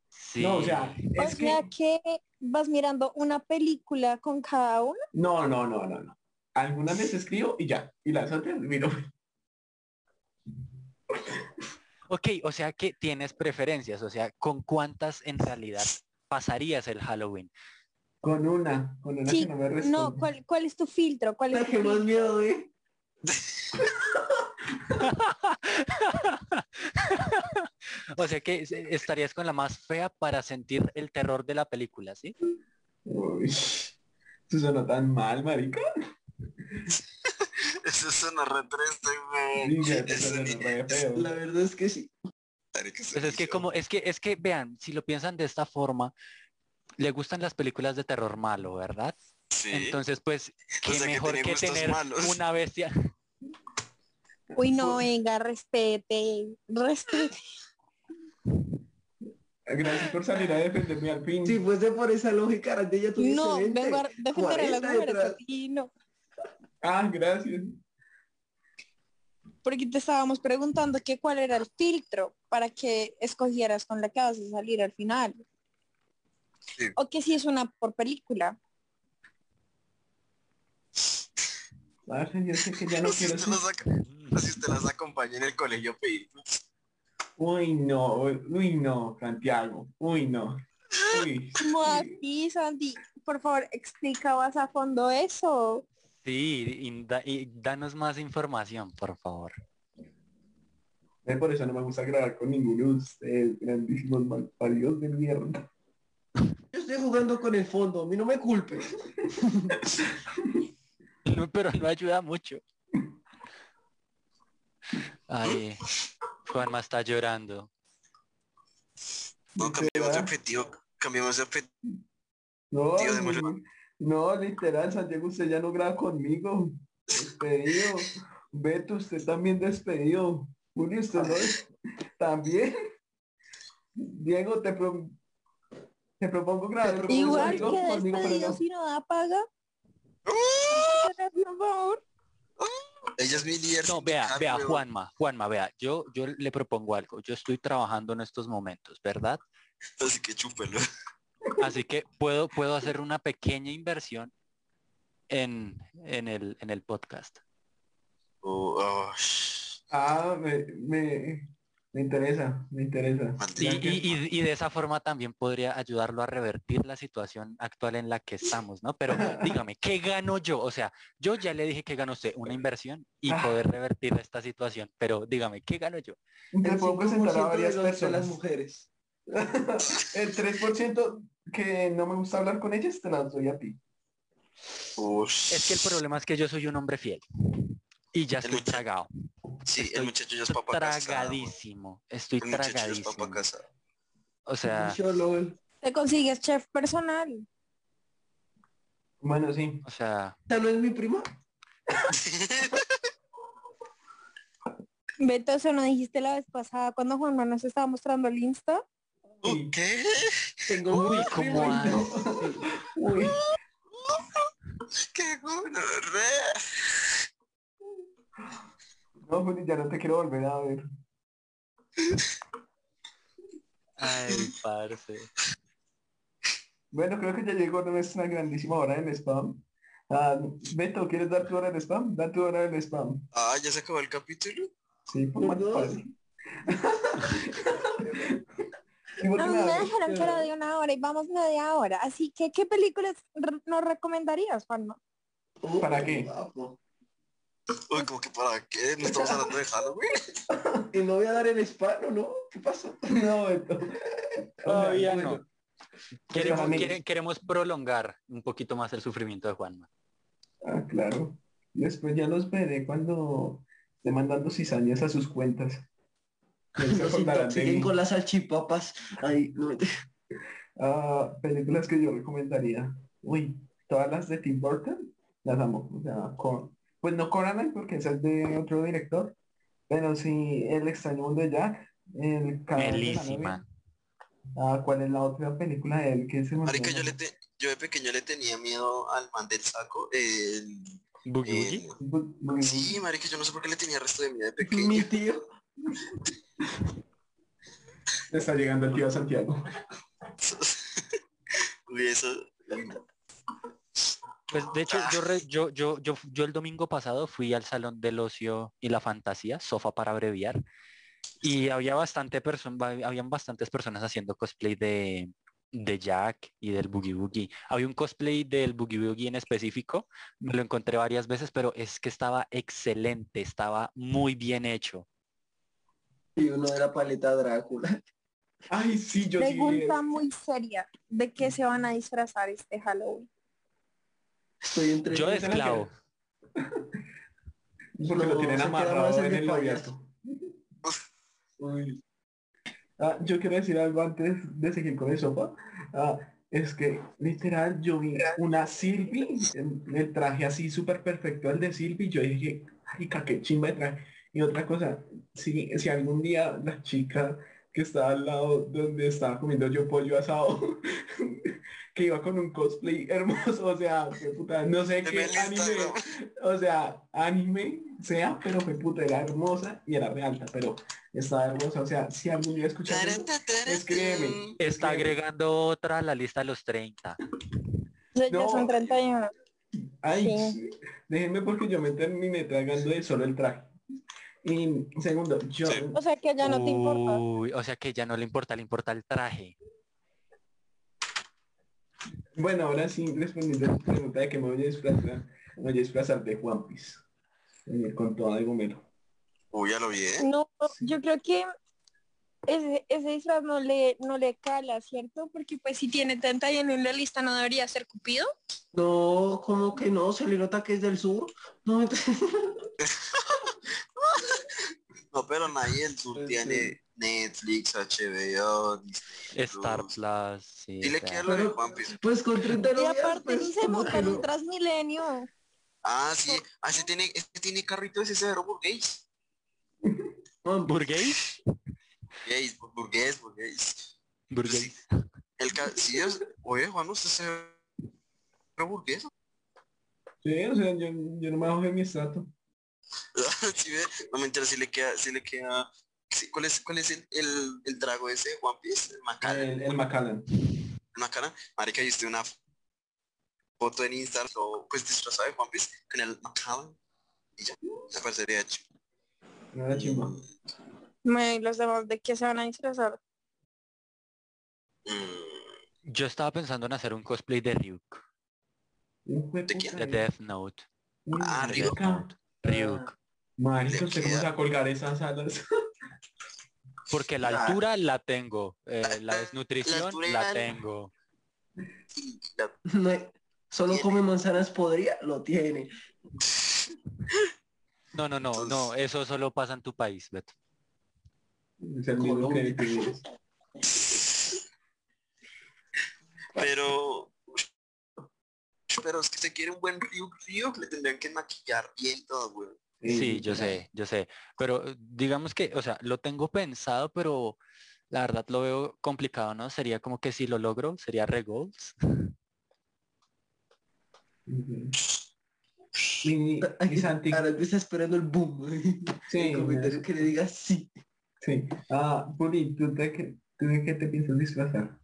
sí. No, o sea, O sea que... que vas mirando una película con cada una. No, no, no, no, no. Algunas les escribo y ya. Y las otras miro. Ok, o sea que tienes preferencias, o sea, ¿con cuántas en realidad pasarías el Halloween? Con una, con una Sí, que no me responde. No, ¿cuál, ¿cuál es tu filtro? ¿Cuál es La tu que más miedo, ¿eh? o sea que estarías con la más fea para sentir el terror de la película, ¿sí? Uy, eso suena tan mal, marica. Eso suena re triste. Sí. La verdad es que sí. Pues es que como, es que, es que vean, si lo piensan de esta forma, le gustan las películas de terror malo, ¿verdad? Sí. Entonces, pues, qué sea mejor que tener malos. una bestia. Uy, no, venga, respete, respete. Gracias por salir a defenderme al fin. Si fuese por esa lógica, Arante ya tuviese No, 20, vengo a defender a las 40 mujeres a ti, no. Ah, gracias. Porque te estábamos preguntando que cuál era el filtro para que escogieras con la que vas a salir al final. Sí. O que si es una por película. Yo sé que ya no Así quiero ser... así usted las acompaña en el colegio a pedir. Uy, no, uy, no, Santiago. Uy, no. Uy. ¿Cómo así, Santi? Por favor, explica más a fondo eso. Sí, y, da- y danos más información, por favor. Eh, Por eso no me gusta grabar con ninguno de ustedes, grandísimos malparidos de mierda. Yo estoy jugando con el fondo, a mí no me culpe. No, pero no ayuda mucho. Ay, Juanma está llorando. No, cambiamos de Literal. objetivo. Cambiamos de objetivo. No, no, literal, Santiago, usted ya no graba conmigo. Despedido. Beto, usted también despedido. Julio, usted no es- también. Diego, te, pro- te propongo grabar Te con propongo Igual conmigo, que despedido si no da paga. Por favor. Ella es mi líder. No, vea, sindical, vea. Juanma, Juanma, vea, yo, yo le propongo algo. Yo estoy trabajando en estos momentos, ¿verdad? Así que chúpelo. Así que puedo, puedo hacer una pequeña inversión en, en, el, en el podcast. Oh, oh, Ah, me, me, me interesa, me interesa. Y, maldita. y- y- y de esa forma también podría ayudarlo a revertir la situación actual en la que estamos, ¿no? Pero dígame, ¿qué gano yo? O sea, yo ya le dije que gano usted una inversión y Ah. poder revertir esta situación, pero dígame, ¿qué gano yo? Te El puedo presentar a 5% de varias de personas. las mujeres. El 3% que no me gusta hablar con ellas, te las doy a ti. Es que el problema es que yo soy un hombre fiel y ya estoy tragado, Sí, estoy el muchacho ya es papá casado. tragadísimo, estoy El muchacho ya es papá tragadísimo. casado. O sea, Te consigues chef personal. Bueno, sí. o sea, ¿Esta no es mi prima? Beto, eso no dijiste la vez pasada cuando Juan Manuel nos estaba mostrando el Insta. ¿Qué? Tengo uy, muchas ¿cómo? Uy, ¡Qué gonorrea! No, Juli, ya no te quiero volver a ver. Ay, parce. Bueno, creo que ya llegó nuestra grandísima hora del spam. Ah, Beto, ¿quieres dar tu hora del spam? Da tu hora del spam. Ah, ya se acabó el capítulo. Sí, por más fácil. ¿Y por qué No, me que era de una hora y vamos media hora. Así que, ¿qué películas nos recomendarías, Juanma? ¿Para qué? Uy, como que para qué? No estamos hablando de Halloween. Y no voy a dar el hispano, ¿no? ¿Qué pasó? No, Beto. Todavía no. Queremos, quiere- queremos prolongar un poquito más el sufrimiento de Juanma. Ah, claro. Después ya los veré cuando esté mandando cizañas a sus cuentas. Mí. con las salchipapas. Ay, no. Ah, películas que yo recomendaría. Uy, todas las de Tim Burton, las amo. O sea, con- pues no Coraline porque esa es de otro director, pero sí El extraño mundo de Jack, El novia. Ah, ¿cuál es la otra película de él que se me Marica, yo, le te- yo de pequeño le tenía miedo al man del saco. El, Boogie sí, marica, yo no sé por qué le tenía resto de miedo de Mi pequeño. tío. Está llegando el tío Santiago. Uy, eso. Pues de hecho, yo, re- yo, yo, yo, yo el domingo pasado fui al Salón del Ocio y la Fantasía, sofá para abreviar, y había bastante person habían bastantes personas haciendo cosplay de, de Jack y del Boogie Boogie. Había un cosplay del Boogie Boogie en específico, me lo encontré varias veces, pero es que estaba excelente, estaba muy bien hecho. Y uno de la paleta Drácula. Ay, sí, yo sí. Pregunta muy seria. ¿De qué se van a disfrazar este Halloween? Estoy entre Yo de ¿Esa la esclavo. Porque lo tienen amarrado en el payaso. Uy. Ah, yo quiero decir algo antes de seguir con el sopa. Ah, es que literal yo vi una Silvi, el, el traje así súper perfecto el de Silvi, yo dije, ay, qué chimba de traje. Y otra cosa, si, si algún día la chica que estaba al lado donde estaba comiendo yo pollo asado, que iba con un cosplay hermoso, o sea, qué puta, no sé qué anime, o sea, anime sea, pero fue puta, era hermosa y era re alta, pero estaba hermosa, o sea, si algún día escuchas eso, escríbeme. Está escríbeme. agregando otra a la lista de los 30. O sea, ya No. son 31. Ay, Sí. sí. déjenme porque yo me terminé tragando de solo el traje. Y segundo, yo... Sí. O sea que ya no te importa. Uy, o sea que ya no le importa, le importa el traje. Bueno, ahora sí, respondiendo a tu pregunta de que me voy a disfrazar, me voy a disfrazar de One Piece. Eh, Con todo de gomero. Uy, ya lo vi, ¿eh? No, Sí. yo creo que ese, ese disfraz no le, no le cala, ¿cierto? Porque pues si tiene 31 en la lista no debería ser Cupido. No, como que no, se le nota que es del sur. No, No, pero nadie del sur Pues tiene Netflix, HBO, Disney Star Plus. Plus, sí. Dile que lo de One Piece. pues con 30 Y aparte pues, ni se en un Transmilenio. Ah, sí. Ah, ese tiene, este tiene carrito ese severo burgués. ¿Burgués? Burgués, burgués, burgués. ¿Burgués? El ca sí es, oye, Juan, usted se ve burgués. Sí, o sea, yo, yo no me bajo de mi estrato. sí, ve, no me entera si le queda, si le queda. sí, ¿Cuál es, cuál es el, el, el trago ese de One Piece? El Macallan. El, el Macallan. El Macallan. Marica, viste una foto en Instagram o pues disfrazado de One Piece con el Macallan. Y ya, me parecería hecho. No era chimba. Bueno, ¿y los demás de qué se van a disfrazar? Mm, Yo estaba pensando en hacer un cosplay de Ryuk, ¿De quién? de Death Note. Ah, Ryuk. Ryuk. Marica, Le ¿usted cómo se queda- va a colgar esas alas? Porque la Ah. altura la tengo, eh, la desnutrición la la- tengo. y la- no hay- solo come manzanas podridas, lo tiene. No, no, no, no, eso solo pasa en tu país, Beto. Es el mismo que, Colombia. que vienes. Pero pero es que se quiere un buen Ryuk Ryuk, le tendrían que maquillar bien todo, güey. Sí, yo sé, yo sé. Pero eh, digamos que, o sea, lo tengo pensado, pero la verdad lo veo complicado, ¿no? Sería como que si lo logro, sería re goals. Ujú. Y, y Santi, Ahora está esperando el boom. sí, el comentario que le diga sí. sí. Ah, Puri, ¿tú de qué, tú de qué te piensas disfrazar?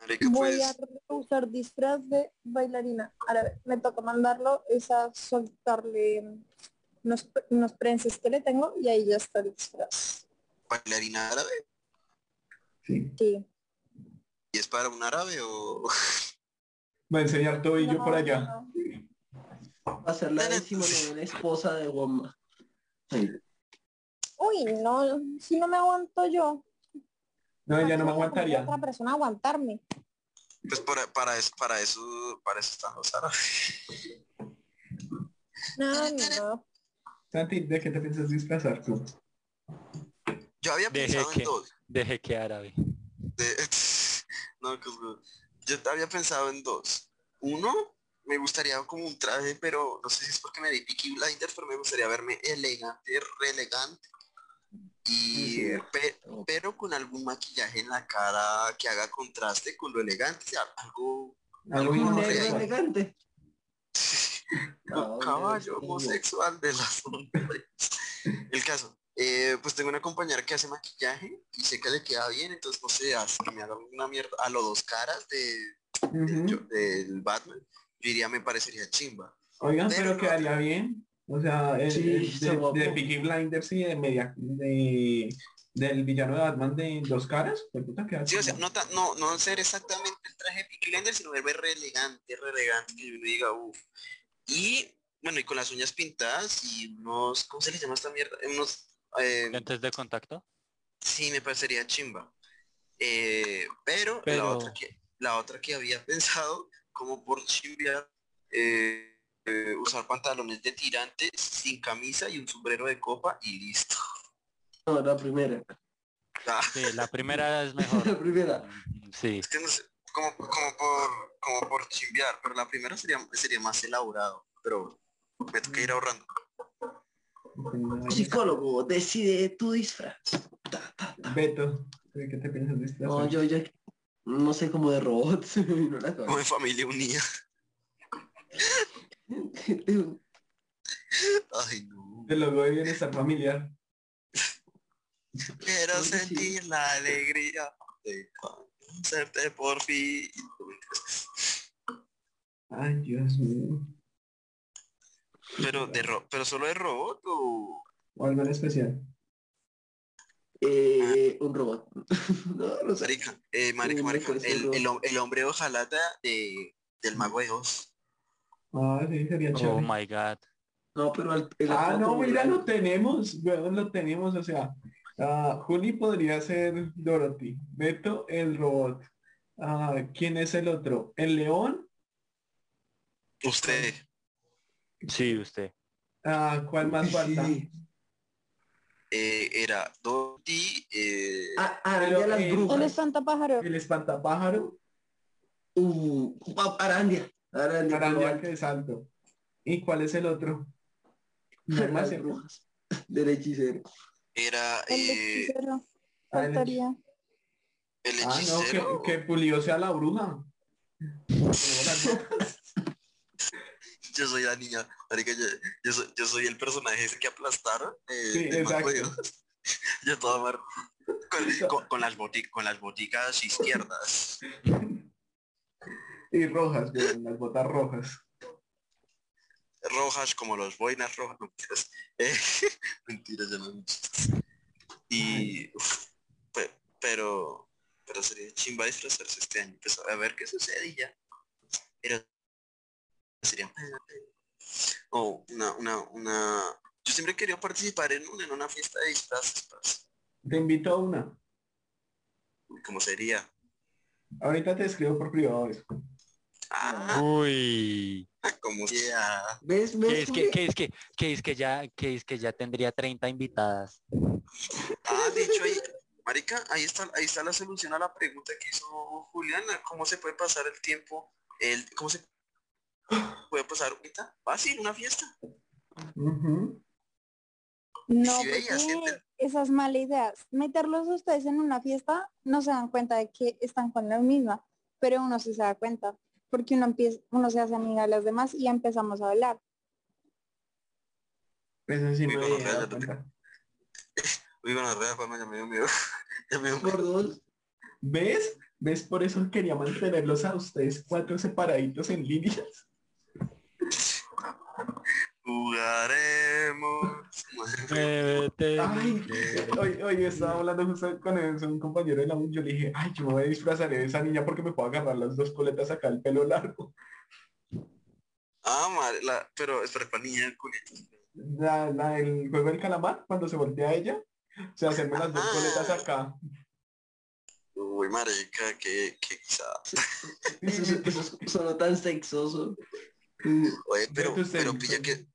Marica, Voy pues, a usar disfraz de bailarina. Ahora me toca mandarlo, es a soltarle unos, unos prenses que le tengo y ahí ya está el disfraz. bailarina árabe. Sí. Sí. ¿Y es para un árabe o...? Va a enseñar todo y yo No, por allá. no. Va a ser la décima novena esposa de Womma. Uy, no, si no me aguanto yo. No, ya no me ¿cómo aguantaría. Otra persona aguantarme. Pues para, para eso, para eso, para eso están los árabes. No, no. Santi, ¿de qué te piensas disfrazar tú? Yo había pensado en dos. Deje que árabe. De- no, que oscuro. yo había pensado en dos. Uno, me gustaría como un traje, pero no sé si es porque me di Peaky Blinders, pero me gustaría verme elegante, re elegante. Y, pe- pero con algún maquillaje en la cara que haga contraste con lo elegante, algo Algo homosexual. elegante. un caballo homosexual de las sombras. El caso, eh, pues tengo una compañera que hace maquillaje y sé que le queda bien, entonces no sé, hace que me haga una mierda a los dos caras de, yo- del Batman, yo diría me parecería chimba. Oigan, Pero pero no- quedaría bien. O sea, el, Sí, el está de, de Peaky Blinders y de media de del villano de Batman de dos caras, pues puta queda Sí, o sea, no, tan- no, no ser exactamente el traje de Peaky Blinders, sino verme re elegante, re elegante, que uno diga, uff. Y, bueno, y con las uñas pintadas y unos, ¿cómo se les llama esta mierda? Unos, eh, Lentes de contacto. Sí, me parecería chimba. Eh, pero, La, otra que, la otra que había pensado, como por chimbear, eh, eh, usar pantalones de tirantes sin camisa y un sombrero de copa y listo. No, la primera. Ah, Sí, la primera es La mejor. primera. Sí. es que no sé, como, como por, como por chimbear, pero la primera sería, sería más elaborado, pero me toca ir ahorrando. Psicólogo, decide tu disfraz. Ta, ta, ta. Beto, ¿de qué te piensas disfrazar? No, yo ya no sé como de robot. se me vino a la Como en familia unida. Ay, no. El logo de bienestar familiar. Quiero Oye, sí. sentir la alegría de conocerte por fin. Ay, Dios mío. Pero de ro pero solo de robot o ¿O algo en especial? Eh, un robot. no, no sé. marica, eh, marica, marica, el, el, el hombre ojalata de del mago de Oz. Ah, sí, sería Oh my god. No, pero el, el Ah, no, mira, el- lo tenemos, weón, lo tenemos, o sea, ah, Juli podría ser Dorothy, Beto el robot. Ah, ¿quién es el otro? ¿El león? Usted, Sí, usted. Ah, ¿cuál más falta? Sí. eh, era Dorothy, eh, Ah, Pero, las El brujas. espantapájaro. El espantapájaro, Uh, pa- Arandia. Arandia. que es alto. ¿Y cuál es el otro? No hay más, Las ¿cierto? brujas. Del hechicero. era El eh, hechicero. Ah, el Faltaría. el Ah, no, hechicero. que, que Pulido sea la bruja. Yo soy la niña, marica, yo, yo soy, yo soy el personaje ese que aplastaron. eh, Sí, exacto. Yo todo mar... con, con- con las boti- con las boticas izquierdas. Y rojas, las botas rojas. rojas como los boinas rojas. No, mentiras. Eh, mentiras, ya no. Y uf, pe- pero pero sería chimba disfrazarse este año. Pues a ver qué sucede y ya. Pero sería o una, una, una yo siempre querido participar en una, en una fiesta de disfraces, parce. Te invito a una. ¿Cómo sería? Ahorita te escribo por privado eso. Ah, Uy. como sea. ¿Ves? ¿Qué ¿Ves? es que, qué es que, qué es que ya, qué es que ya tendría 30 invitadas? Ah, de hecho ahí, marica, ahí está, ahí está la solución a la pregunta que hizo Juliana. ¿Cómo se puede pasar el tiempo? El, ¿Cómo se puede pasar ahorita? Fácil, una fiesta. Ujú. No, Sí, porque esa es mala idea. Meterlos a ustedes en una fiesta no se dan cuenta de que están con la misma, pero uno sí se da cuenta, porque uno empieza, uno se hace amiga de las demás y ya empezamos a hablar. Eso sí me había dado ya te- cuenta. Uy, bueno, rea, Juanma, ya me dio miedo. Ya me dio miedo. Por dos. ¿Ves? ¿Ves? Por eso quería mantenerlos a ustedes cuatro separaditos en líneas. Jugaremos. Muévete, Ay, hoy, hoy estaba hablando justo con el- un compañero de la U, yo le dije, ay, yo me voy a disfrazar de esa niña porque me puedo agarrar las dos coletas acá, el pelo largo. Ah, madre, la, pero espera, ¿cuál niña? La, la del juego del calamar, cuando se voltea a ella, o sea, hacerme las dos Ah. coletas acá. Uy, marica, que, que quizá. Eso, eso, eso sonó tan sexoso. Oye, pero, tus pero pilla que.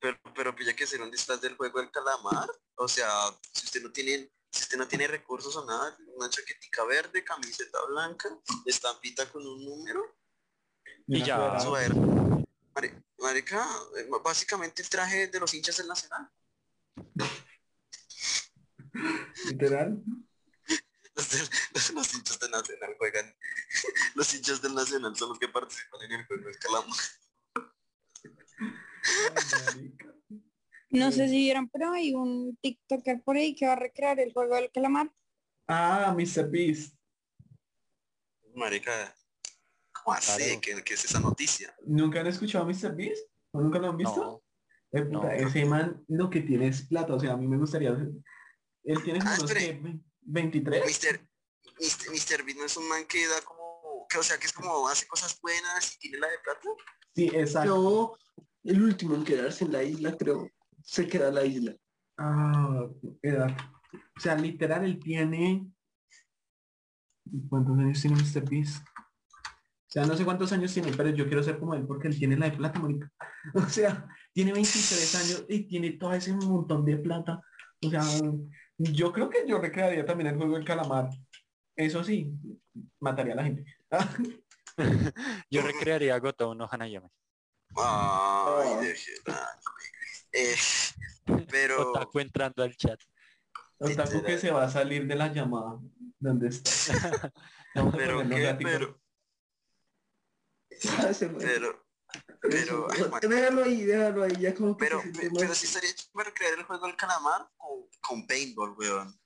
Pero, pero pilla que será un disfraz del juego del calamar. O sea, si usted no tiene, si usted no tiene recursos o nada, una chaquetica verde, camiseta blanca, estampita con un número, Y ya. Marica, eh, básicamente el traje de los hinchas del Nacional. Literal. Los, los- los hinchas del Nacional juegan. Los hinchas del Nacional son los que participan en el juego del calamar. No Sí. sé si vieron, pero hay un TikToker por ahí que va a recrear el juego del calamar. Ah, Mr. Beast. Marica, ¿cómo así? ¿Qué, qué es esa noticia? ¿Nunca han escuchado a Mr. Beast? ¿O nunca lo han visto? No, Eh, puta, no. ese man lo que tiene es plata, o sea, a mí me gustaría... Él tiene como Ah, unos que, 23. Mr. Mr. Mr. Beast no es un man que da como, que, o sea, que es como hace cosas buenas y tiene la de plata. Sí, exacto. No, el último en quedarse en la isla, creo. Se queda en la isla. Ah, edad. O sea, literal, él tiene... ¿Cuántos años tiene Mr. Beast? O sea, no sé cuántos años tiene, pero yo quiero ser como él porque él tiene la de plata, marica. O sea, tiene 23 años y tiene todo ese montón de plata. O sea, yo creo que yo recrearía también el juego del calamar. Eso sí, mataría a la gente. Yo recrearía a Goto no Hanayome. Ay. Eh, pero, Otaku entrando al chat. Otaku que se va a salir de la llamada. ¿Dónde está? Vamos a pero, ¿qué? pero, Ah, pero, pero, man, déjalo ahí, déjalo ahí, ya como que pero, se siente pero sí estaría chido crear el juego del calamar con, con paintball, weón.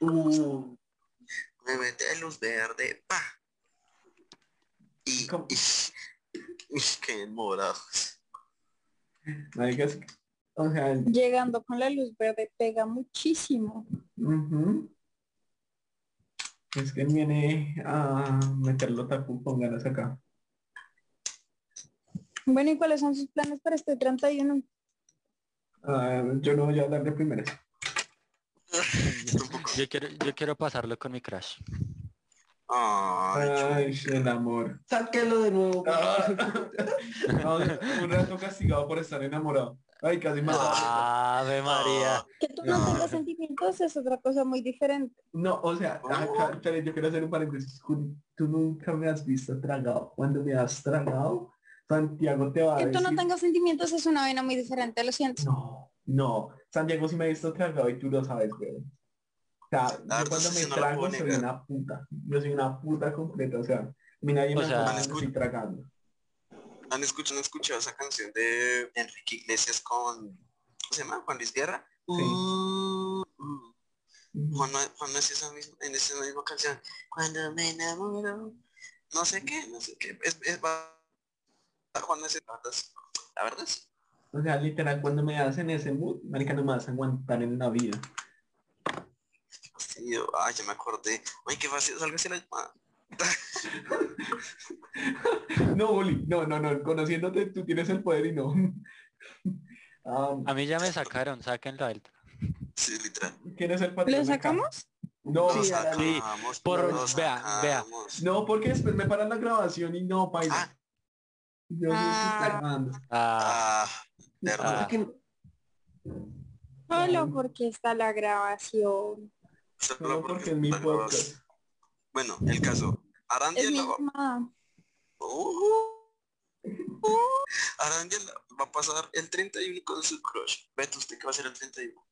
Uh, Me mete luz verde, pa. Y, y, y que morados. O sea, Llegando con la luz verde pega muchísimo. es que viene a meterlo tapu con ganas acá. Bueno, ¿y cuáles son sus planes para este 31? Ah, yo no voy a hablar de primeras. Yo quiero, yo quiero pasarlo con mi crush. Ay, Ay, el amor. Sáquelo de nuevo. Ah. No, un rato castigado por estar enamorado. Ay, casi me Ave María. Que tú no, No. tengas sentimientos es otra cosa muy diferente. No, o sea, acá, yo quiero hacer un paréntesis. Tú nunca me has visto tragado. Cuando me has tragado, Santiago te va a Que decir... tú no tengas sentimientos es una vaina muy diferente, lo siento. No, no. Santiago sí me ha visto tragado y tú lo sabes, güey. O sea, yo cuando me trago soy una puta. Yo soy una puta completa. O sea, a mí nadie me sea- va a estoy tragando. ¿Han escuchado, han escuchado esa canción de Enrique Iglesias con, ¿cómo se llama? Juan Luis Guerra. Sí. Uh, uh. Juan, no- Juan no es esa misma, en esa misma canción. Cuando me enamoro, no sé qué, no sé qué. Es, es, Juan no es la verdad. O sea, literal, cuando me hacen ese mood, marica, no me vas a aguantar en la vida. Ay, ya me acordé. Oye, qué fácil, así la llamada. No, Oli, no, no, no. Conociéndote, tú tienes el poder y no. Um, A mí ya me sacaron, sáquenlo a él. Sí, literal. ¿Quién es el patrón? ¿Lo sacamos? No, Sí, la- Sí, sacamos, por- lo vea, vea. sacamos. no, porque después me paran la grabación y no, paila. Ah, Yo no estoy Ah. Ah, ah, verdad. Ah. Que- Solo porque está la grabación. Solo porque es mi están podcast. los- Bueno, el caso. Arandia Es mi la va-. Uh, Arandia la- va a pasar el 31 con su crush. Beto, ¿usted qué va a hacer el 31?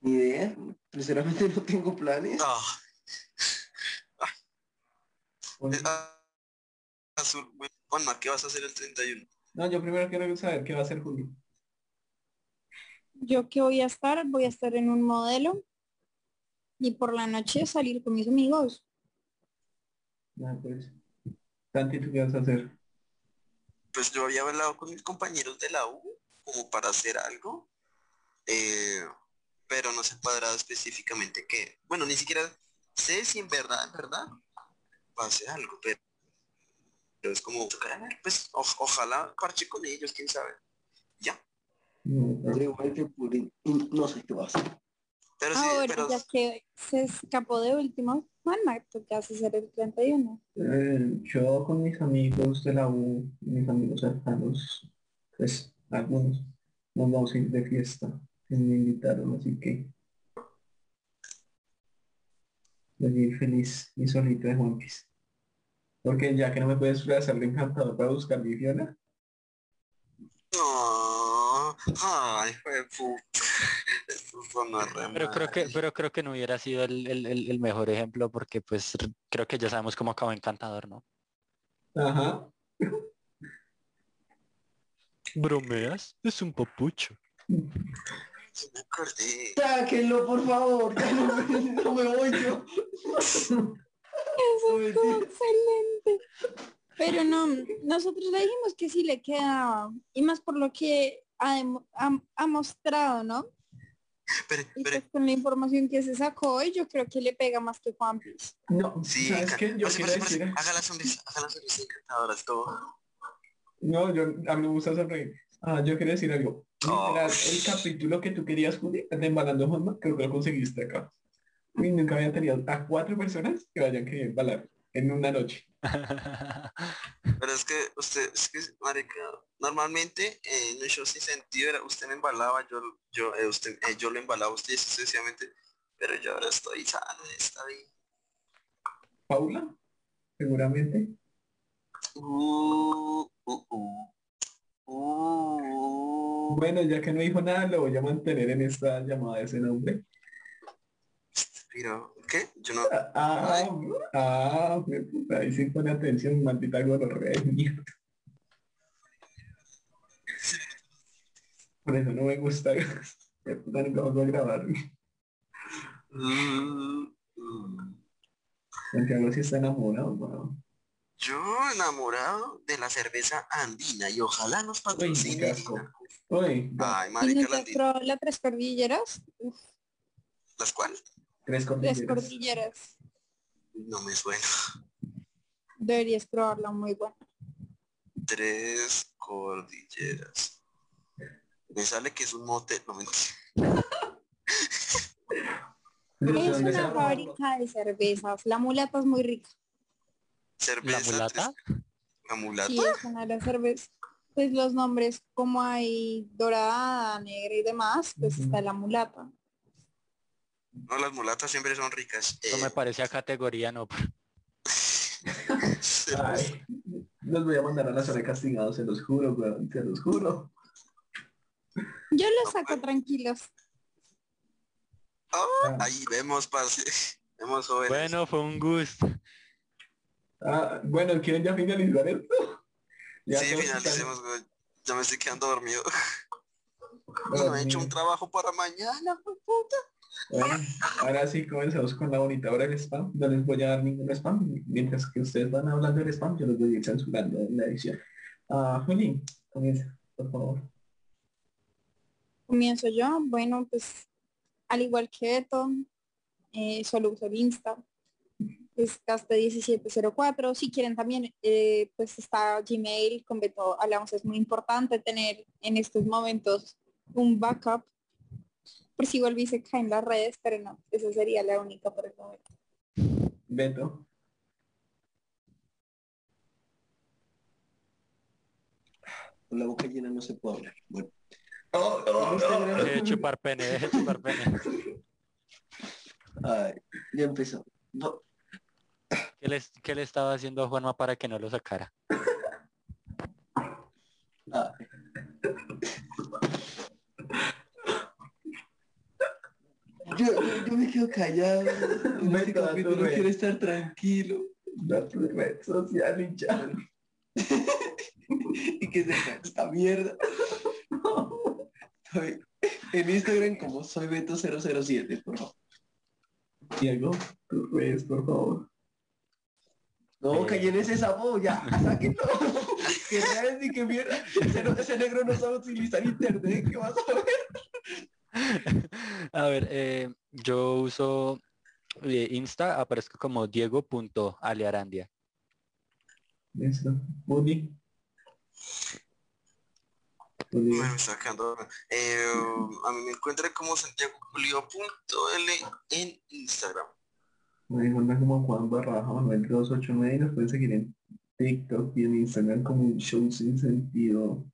Ni idea. Sinceramente no tengo planes. Ah, Oli. eh, ah, azul. Bueno, Juanma, ¿qué vas a hacer el 31? No, yo primero quiero saber qué va a hacer Julio. Yo que voy a estar, voy a estar en un modelo y por la noche salir con mis amigos. Ah, pues. Santi, ¿tú qué vas a hacer? Pues yo había hablado con mis compañeros de la U como para hacer algo, eh, pero no se cuadrado específicamente qué. Bueno, ni siquiera sé si en verdad, en verdad, va a hacer algo, pero, pero es como, pues o- ojalá parche con ellos, quién sabe. Ya. Igual que No sé qué va a hacer. Pero sí, Ahora, pero ya que se escapó de último, Juanma, ¿tú qué vas a hacer el 31? Eh, yo con mis amigos de la U, mis amigos cercanos, pues algunos, nos vamos a ir de fiesta. que Me invitaron, así que voy a ir feliz y solito de Juan Piz. Porque ya que no me puedes hacer de encantador para buscar mi Fiona, no, ay, fue puta. Pero creo que, pero creo que no hubiera sido el, el- el- mejor ejemplo porque pues creo que ya sabemos cómo acabó Encantador, ¿no? ajá, ¿Bromeas? Es un papucho. Sí me acordé. Sáquenlo, por favor. No, me- no me voy yo. Eso estuvo excelente. Pero no, nosotros le dijimos que sí le quedaba. Y más por lo que ha- ha mostrado, ¿no? Pero, Y pero, pues con la información que se sacó hoy, yo creo que le pega más que Juan Piz. no, sí, ¿sabes qué? Yo parce, decir, haga la sonrisa, haga la sonrisa encantadora, es todo. no, yo, a mí me gusta sonreír. Ah, yo quiero decir algo. Oh. Literal, el capítulo que tú querías, Juli, de Embalando Juanma, creo que lo conseguiste acá. Y nunca había tenido a cuatro personas que vayan que embalar en una noche. Pero es que usted, es que, marica, normalmente eh, en un show sin sentido era usted me embalaba, yo, yo, eh, usted, eh, yo lo embalaba a usted sucesivamente, pero yo ahora estoy sano, está bien. Paula, seguramente. Uh, uh, uh. Bueno, ya que no dijo nada, lo voy a mantener en esta llamada de ese nombre. Pero, ¿qué? Yo no, Ah, ah, ah, puta, ahí sí pone atención, maldita gonorrea de mierda. Por eso no me gusta. Puta, nunca vamos a grabar. uh, uh. Santiago sí está enamorado, weón. Yo enamorado de la cerveza andina y ojalá nos patrocine. asco. Uy, Ay, ¿Y marica, la andina. probó la tres cordilleras? Uf, ¿Las cuales? Tres tres cordilleras. cordilleras. No me suena. Deberías probarla, muy buena. Tres cordilleras. Me sale que es un mote. No mentira. ¿De Es una fábrica de cervezas. La mulata es muy rica. Cerveza. ¿La mulata? La mulata. Sí, es una de las cervezas. Pues los nombres, como hay dorada, negra y demás, pues está la mulata. No, las mulatas siempre son ricas. Eso me Eh, parece a categoría, no. cerveza. Ay, los voy a mandar a la zona de castigados, se los juro, weón, se los juro. Yo los saco tranquilos. Ah, ahí vemos, parce. Vemos jóvenes. Bueno, fue un gusto. Ah, bueno, ¿quieren ya finalizar esto? Ya sí, finalicemos, güey. Ya me estoy quedando dormido. están- Y no he hecho un trabajo para mañana, puta. Bueno, ahora sí comenzamos con la bonita hora del spam. No les voy a dar ningún spam. Mientras que ustedes van hablando del spam, yo los voy a ir censurando en la edición. Ah, Juli, comienza, por favor. Comienzo yo. Bueno, pues al igual que Beto, eh, solo uso el Insta. Es Caste1704. Si quieren también, eh, pues está Gmail, con Beto hablamos, es muy importante tener en estos momentos un backup. Por si vuelve y se caen las redes, pero no, esa sería la única por el momento. Beto. Con la boca llena no se puede hablar. Bueno. Oh, oh, oh. Deje de chupar pene, deje de chupar pene. Ay, ya empezó. No, ¿Qué le, qué le estaba haciendo a Juanma para que no lo sacara? Yo, me quedo callado. En este capítulo aturdido. quiero estar tranquilo. Tu red social y ya. y que se esta mierda. Estoy en Instagram como soy Beto007, por favor. Diego, tus redes, por favor. No, Eh. que llenes esa voz, ya, sáquenlo. que sabes ni que mierda. Ese, no- ese negro no sabe utilizar internet, ¿qué vas a ver? A ver, eh, yo uso eh, Insta, aparezco como diego.alearandia. Listo. Juli. Juli. Me está quedando. Eh, a mí me encuentra como Santiago Julio.l en Instagram. Me encuentran como Juan Barraja Manuel 289 y nos pueden seguir en TikTok y en Instagram como un show sin sentido,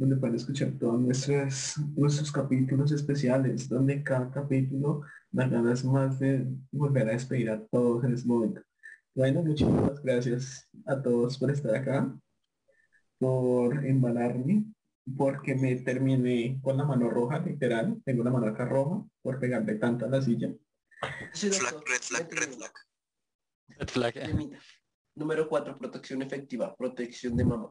donde pueden escuchar todos nuestros, nuestros capítulos especiales, donde cada capítulo da ganas más de volver a despedir a todos en este momento. Bueno, muchísimas gracias a todos por estar acá, por embalarme, porque me terminé con la mano roja, literal, tengo la mano acá roja, por pegarle tanto a la silla. Sí, Flag, doctor, red flag, red flag. Red flag. Número 4, protección efectiva, protección de mamá.